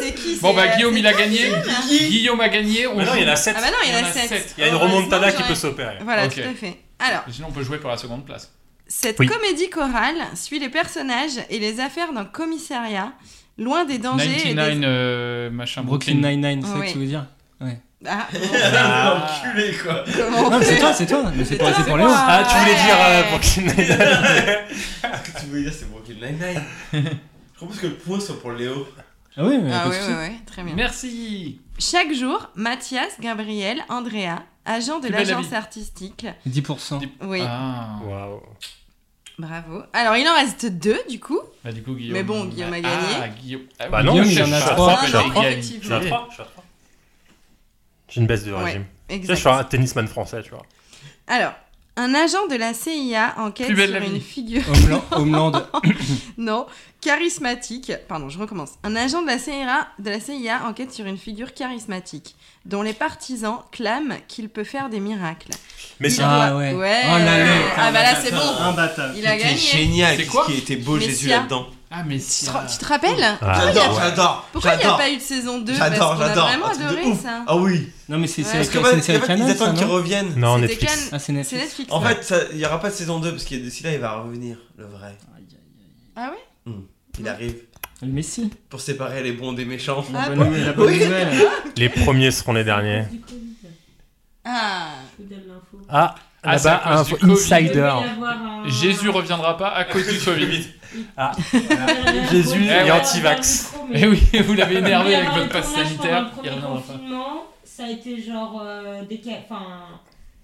C'est qui Bon, bah, Guillaume, il a gagné. Guillaume a gagné. On Mais non, il y en a joue. 7. Ah bah non, il y en a Il y en a 7. sept. Il y a une remontada qui peut s'opérer. Voilà, tout à fait. Alors, Sinon, on peut jouer pour la seconde place. cette Oui. comédie chorale suit les personnages et les affaires d'un commissariat, loin des dangers et 99 des... euh, machin Brooklyn Nine-Nine, c'est ça Oui. que tu veux dire? Ouais. [laughs] Ah, Enculé, quoi. comment on Non, mais c'est toi, c'est toi. Mais c'est C'est pour, toi, c'est c'est pour Léo. Ah, tu voulais dire euh, Brooklyn [laughs] Nine-Nine. Ce que tu voulais dire, c'est Brooklyn Nine-Nine. Je propose que le point soit pour Léo. Ah oui, mais Ah pas souci. ouais, ouais, très bien. Merci. Chaque jour, Mathias, Gabriel, Andrea, agents de l'agence artistique. 10%. Oui, Ah. Waouh. bravo. Alors, il en reste deux, du coup. Bah, du coup, Guillaume. Mais bon, Guillaume a Ah, gagné. Guillaume. Ah, Bah oui. non, Guillaume, il en a trois. Ah je suis à trois. effectivement. Je suis à trois, je suis à trois. J'ai une baisse de Ouais, régime. Tu sais, je suis un tennisman français, tu vois. Alors, un agent de la CIA enquête sur une vie. figure... Homeland. [laughs] Non, charismatique. Pardon, je recommence. Un agent de la CIA, de la CIA enquête sur une figure charismatique dont les partisans clament qu'il peut faire des miracles. Mais Il c'est. Ah doit- ouais. Ouais. Oh là là. Ah bah là c'est bon. Un bâtard. Il a gagné. génial. C'est quoi qui était beau, Messia. Jésus, là-dedans. Ah, mais Tu si. te, tu te rappelles Ah. J'adore. Pourquoi il n'y a pas eu de saison 2 J'adore, j'adore. vraiment adoré ouf. ça. Ah oui. Non, mais c'est Ouais. une série ils canon, ça, attendent qu'ils non reviennent. Non, Netflix. Can- Ah, c'est Netflix. Netflix. En ouais. fait, il n'y aura pas de saison 2 parce que d'ici là, il va revenir, le vrai. Ah ouais? Il arrive Le Messi. pour séparer les bons des méchants. Ah La bon bonne la [laughs] bonne Oui. nouvelle. Les premiers seront les derniers. Ah Je vous donne l'info. Ah, Ah, là-bas, à un cause du Covid. Il devait insider. un- Jésus reviendra pas à cause du [laughs] Covid. Ah, [laughs] Jésus Eh est ouais. anti-vax. Eh oui, [laughs] vous l'avez énervé avec votre passe sanitaire. pendant Il reviendra pas. confinement, ça a été genre euh, déca- enfin,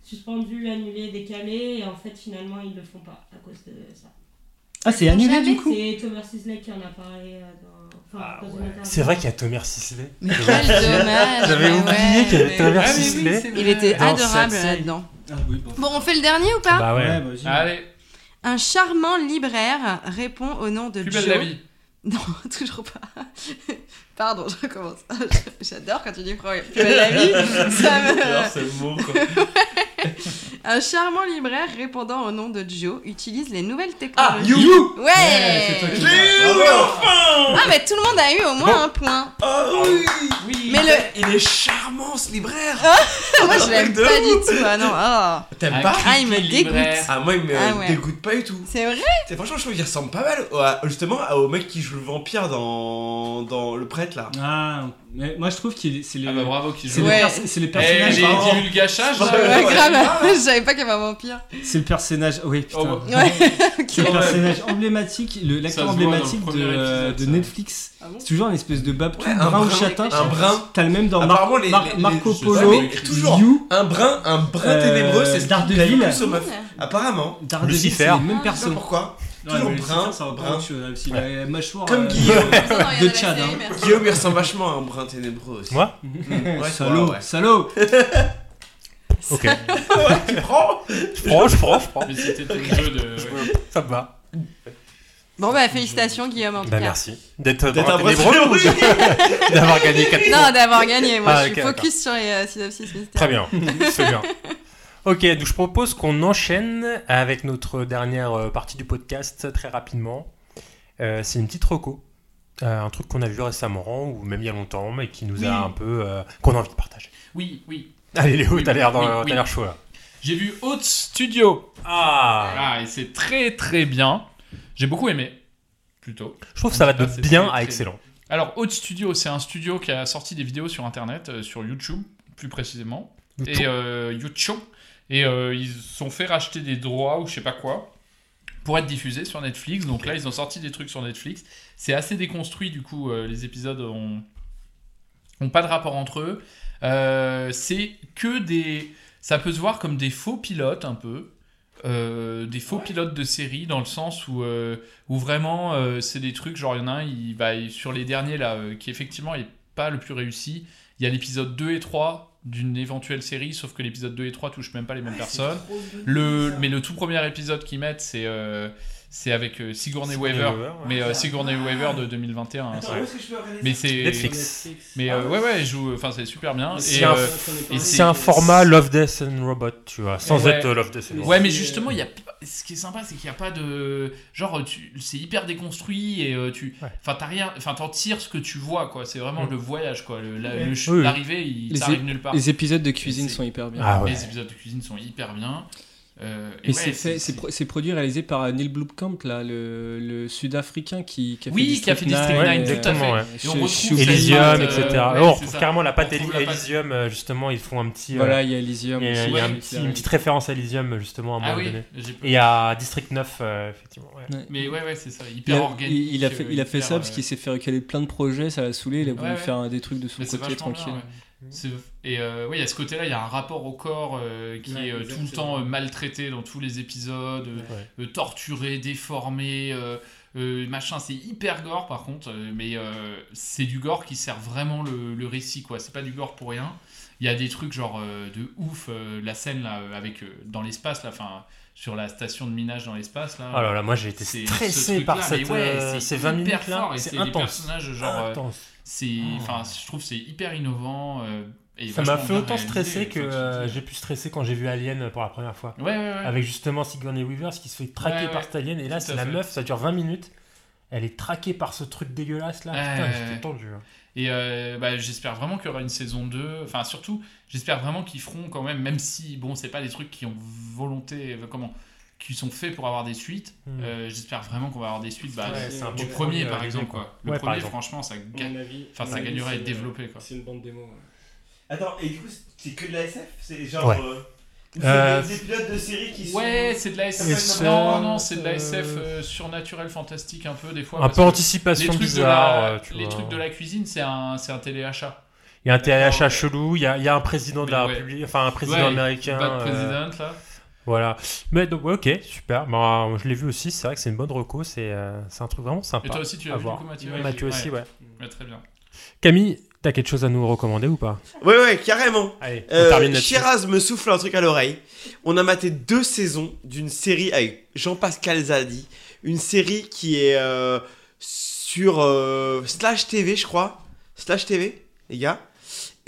suspendu, annulé, décalé, et en fait finalement ils le font pas à cause de ça. Ah, c'est annulé du coup C'est Thomas Sisley qui en a parlé euh, dans, enfin, interview. C'est vrai qu'il y a Thomas Sisley. Mais quel dommage J'avais oublié ouais, qu'il y avait Thomas Ah, oui, Sisley. Il était adorable là-dedans. Ah oui, bon. Bon, on fait le dernier ou pas Bah ouais. Ouais, vas-y. Allez, Un charmant libraire répond au nom de plus Joe. belle la vie. [laughs] Non, toujours pas. Pardon, je recommence. J'adore quand tu dis plus belle la vie. Ça me... C'est le mot, quoi. [laughs] Un charmant libraire répondant au nom de Joe utilise les nouvelles Ah, technologies. you Ouais, Ouais, c'est J'ai eu, enfin Ah, mais tout le monde a eu au moins un point. Oh oui Oui. Mais le. Il est charmant, ce libraire Moi, je l'aime pas ouf. du tout. Ah non, ah. T'aimes pas? Ah, il me dégoûte. Ah, moi, il me Ah ouais. dégoûte pas du tout. C'est vrai? C'est franchement, je trouve qu'il ressemble pas mal au- à- justement au mec qui joue le vampire dans, dans Le Prêtre là. Ah, mais moi je trouve que c'est le. Ah bah bravo qui C'est joue. le, Ouais. perso- c'est le Eh, personnage. j'ai pardon. dit le gâchage. Ouais, Ouais, ouais, grave. [laughs] Savais pas qu'il y avait un vampire. C'est le personnage. Oui, putain. Oh, bah. Ouais, [laughs] [laughs] C'est le personnage emblématique, l'acteur emblématique de, euh, épisode, de. Netflix. Ah bon c'est toujours une espèce de bab tout Ouais, un brun ou brun, châtain. un brun. T'as le même dans Mar- les- Mar- les- Marco Polo, toujours. You, Un brun, un brun Euh, ténébreux, c'est Daredevil. Apparemment. Daredevil, c'est les mêmes pas personnes. pourquoi. Toujours brun, va pas brun. a la mâchoire. Comme euh, Guillaume. [laughs] De Tchad. hein. Guillaume, il ressemble vachement à un brun ténébreux aussi. Moi Ouais, Salaud, [laughs] ouais. Ok. tu prends Je prends, je prends, je prends. Mais c'était ton jeu de. ouais. Ça me va. Bon, bah, félicitations, Guillaume, en tout Bah cas. merci. D'être D'être dans un la ténébreux vrai- ou de- d'avoir gagné 4 points Non, d'avoir gagné. Moi, Ah, je suis focus sur les euh, synopsis mystères. Très bien, [laughs] c'est bien. Ok, donc je propose qu'on enchaîne avec notre dernière euh, partie du podcast très rapidement. Euh, c'est une petite reco. Euh, un truc qu'on a vu récemment, ou même il y a longtemps, mais qui nous Oui. a un peu. euh, qu'on a envie de partager. Oui, oui. Allez, Léo, Oui, t'as l'air oui, oui. chaud là. J'ai vu Haute Studio. Ah Ah, et c'est très très bien. J'ai beaucoup aimé. plutôt. Je trouve que ça va de bien très- à très excellent. Alors, Haute Studio, c'est un studio qui a sorti des vidéos sur Internet, euh, sur YouTube, plus précisément. YouTube. Et euh, YouTube. Et euh, ils se sont fait racheter des droits ou je sais pas quoi pour être diffusés sur Netflix. Donc là, ils ont sorti des trucs sur Netflix. C'est assez déconstruit, du coup, les épisodes ont, ont pas de rapport entre eux. Euh, c'est que des. Ça peut se voir comme des faux pilotes un peu. Euh, des faux pilotes de série dans le sens où, euh, où vraiment c'est des trucs genre il y en a un il va sur les derniers là qui effectivement est pas le plus réussi il y a l'épisode 2 et 3 d'une éventuelle série sauf que l'épisode 2 et 3 touchent même pas les mêmes personnes le, mais le tout premier épisode qu'ils mettent c'est euh, c'est avec euh, Sigourney Sigourney Weaver, Weaver, ouais. mais euh, Sigourney Weaver de 2021 hein, Attends, regarder mais c'est Netflix. mais euh, ouais ouais elle joue enfin c'est super bien C'est et, un, euh, et c'est un format Love, Death and Robot, tu vois, sans Ouais. être Love, Death and Robot. Ouais, mais justement, il y a ce qui est sympa, c'est qu'il n'y a pas de genre tu... c'est hyper déconstruit et euh, tu enfin t'as rien enfin t'en tires ce que tu vois quoi, c'est vraiment Mm. le voyage quoi, le- la- Ouais. Oui, l'arrivée, il t'arrive nulle part. les épisodes de cuisine sont hyper bien. Ah ouais. Les épisodes de cuisine sont hyper bien. Euh, Et et ouais, c'est fait, c'est pro- c'est produit réalisé par Neil Blomkamp, là, le, le Sud-Africain qui, qui a fait Oui, District qui a fait District 9, 9, euh, tout à ouais. Ch- Et on retrouve Ch- Elysium, euh, etc. ouais, Oh, carrément la patte. Elysium, euh, justement, ils font un petit. euh, Voilà, il y a Elysium Il y a, aussi, il y a un ouais, petit- clair. une petite référence à Elysium, justement, à un Ah moment oui, donné. Et il y a District 9, euh, effectivement. ouais. Ouais. Mais ouais ouais, c'est ça, Il hyper a, organique. il, a fait, il a fait ça parce euh, qu'il s'est fait recaler plein de projets, ça l'a saoulé, il a voulu faire des trucs de son côté tranquille. Et euh, ouais, il y a ce côté-là, il y a un rapport au corps euh, qui Ouais, est euh, tout le temps maltraité dans tous les épisodes, torturé, déformé, machin. C'est hyper gore par contre, mais c'est du gore qui sert vraiment le, le récit, quoi. C'est pas du gore pour rien. Il y a des trucs genre de ouf, la scène là, avec dans l'espace, là, enfin sur la station de minage dans l'espace là. Oh là là, moi, j'ai été stressé ce par cette, ouais, euh, c'est ces 20 hyper minutes-là. fort, et C'est des intense. personnages genre euh, Intense. C'est enfin je trouve que c'est hyper innovant euh, et Ça m'a fait autant stresser que euh, j'ai pu stresser quand j'ai vu Alien pour la première fois. Ouais, ouais, ouais. Avec justement Sigourney Weaver, qui se fait traquer Ouais, par ouais. cet alien. Et là, c'est la fait. meuf, ça dure 20 minutes. Elle est traquée par ce truc dégueulasse là. Putain, j'étais tendu. hein. Et euh, bah, j'espère vraiment qu'il y aura une saison 2. Enfin, surtout, j'espère vraiment qu'ils feront quand même, même si, bon, c'est pas des trucs qui ont volonté, euh, comment, qui sont faits pour avoir des suites. Mm. euh, j'espère vraiment qu'on va avoir des suites bah, Ouais, du premier, par exemple. Quoi. quoi. Le Ouais, premier, exemple. franchement, ça, ga- avis, enfin, ça gagnerait à être développé. Quoi. C'est une bande démo. ouais. Attends, et du coup, c'est que de la SF? C'est genre. Ouais. euh, Euh, des pilotes de série qui sont. Ouais, c'est de la SF. Non, non, c'est de la SF euh, surnaturelle, fantastique un peu des fois. Un peu anticipation les trucs bizarre, De la, tu les vois. trucs de la cuisine, c'est un, c'est un téléachat. Il y a un TLHA chelou, il y a, il y a un président de la Mais ouais. République, enfin un président Ouais, américain. Bad euh, President, là. Voilà. Mais donc, ok, super. Bah, je l'ai vu aussi, c'est vrai que c'est une bonne reco, c'est euh, c'est un truc vraiment sympa. Et toi aussi, tu l'as à vu, voir. du coup, Mathieu Mathieu Ouais. aussi, ouais. Ouais, très bien. Camille, t'as quelque chose à nous recommander ou pas Ouais, ouais, carrément. Allez, on Euh, termine là-dessus. Shiraz me souffle un truc à l'oreille. On a maté deux saisons d'une série avec Jean-Pascal Zadi. Une série qui est euh, sur euh, Slash TV, je crois. Slash TV, les gars.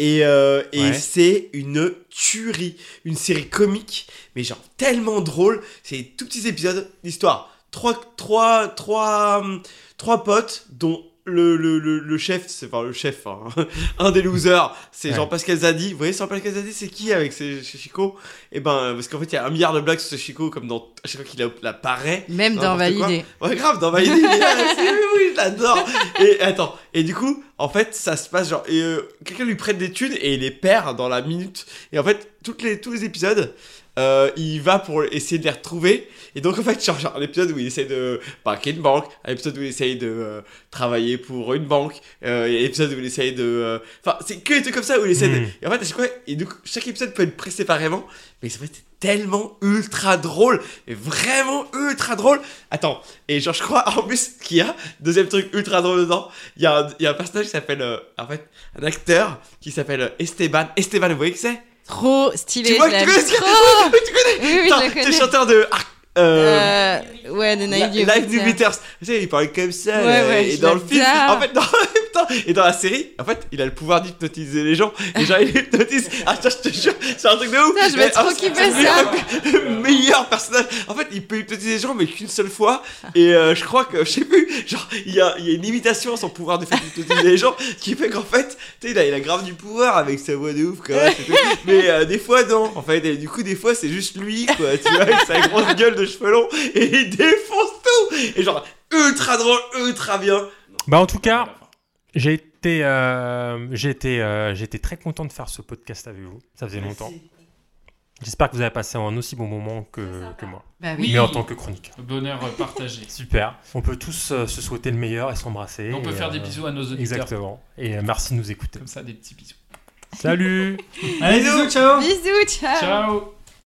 Et, euh, et Ouais. c'est une tuerie. Une série comique, mais genre tellement drôle. C'est tout petits épisodes d'histoire. Trois, trois, trois, hum, trois potes, dont le, le, le, le chef, c'est enfin le chef, hein, [laughs] un des losers, c'est Ouais. Jean-Pascal Zadi. Vous voyez Jean-Pascal Zadi, c'est qui avec ses chez Chico Et ben, parce qu'en fait, il y a un milliard de blagues sur ce Chico, comme dans à chaque fois qu'il apparaît. Même dans. Validé. Ouais, grave, dans Validé. [laughs] c'est- oui, oui, je l'adore. Et attends, et du coup, en fait, ça se passe genre, et, euh, quelqu'un lui prête des thunes et il les perd dans la minute. Et en fait, toutes les, tous les épisodes, euh, il va pour essayer de les retrouver. Et donc, en fait, genre, genre un épisode où il essaie de braquer une banque, un épisode où il essaye de euh, travailler pour une banque, euh, et un épisode où il essaye de. euh, Enfin, c'est que des trucs comme ça où il essaie de. Mm. Et en fait, à chaque fois, et coup, chaque épisode peut être pris séparément, mais ça fait tellement ultra drôle, et vraiment ultra drôle. Attends, et genre, je crois en plus qu'il y a, deuxième truc ultra drôle dedans, il y, a un- il y a un personnage qui s'appelle, euh, en fait, un acteur qui s'appelle Esteban. Esteban, vous voyez que c'est? Trop stylé. Tu vois, je tu connais trop. Oui, [laughs] tu connais Oui, oui, t'es connais. chanteur de. Arc- euh, Euh, ouais, de. Live New Beaters. Tu sais, il parle comme ça. Ouais, là, ouais, et [laughs] dans le film, en fait, dans, et dans la série, en fait, il a le pouvoir d'hypnotiser les gens. Et genre, il hypnotise. Ah, ça, je te jure, c'est un truc de ouf. Putain, je vais trop ah, c'est kiffer ça. meilleur- Le meilleur personnage. En fait, il peut hypnotiser les gens, mais qu'une seule fois. Et euh, je crois que, je sais plus, genre, il y a, il y a une limitation à son pouvoir de faire hypnotiser les gens qui fait qu'en fait, tu sais, il a, il a grave du pouvoir avec sa voix de ouf, tout. Mais euh, des fois, non. En fait, et du coup, des fois, c'est juste lui, quoi. Tu vois, avec sa grosse gueule de cheveux longs. Et il défonce tout. Et genre, ultra drôle, ultra bien. Bah en tout cas, j'ai été, euh, j'ai été, euh, j'ai été très content de faire ce podcast avec vous. Ça faisait longtemps. J'espère que vous avez passé un aussi bon moment que, que moi. Bah oui. Mais en tant que chroniqueur. Le bonheur partagé. [laughs] Super. On peut tous euh, se souhaiter le meilleur et s'embrasser. On peut Et, faire des euh, bisous à nos auditeurs. Exactement. Et euh, merci de nous écouter. Comme ça, des petits bisous. Salut Allez, bisous, ciao Bisous, ciao Ciao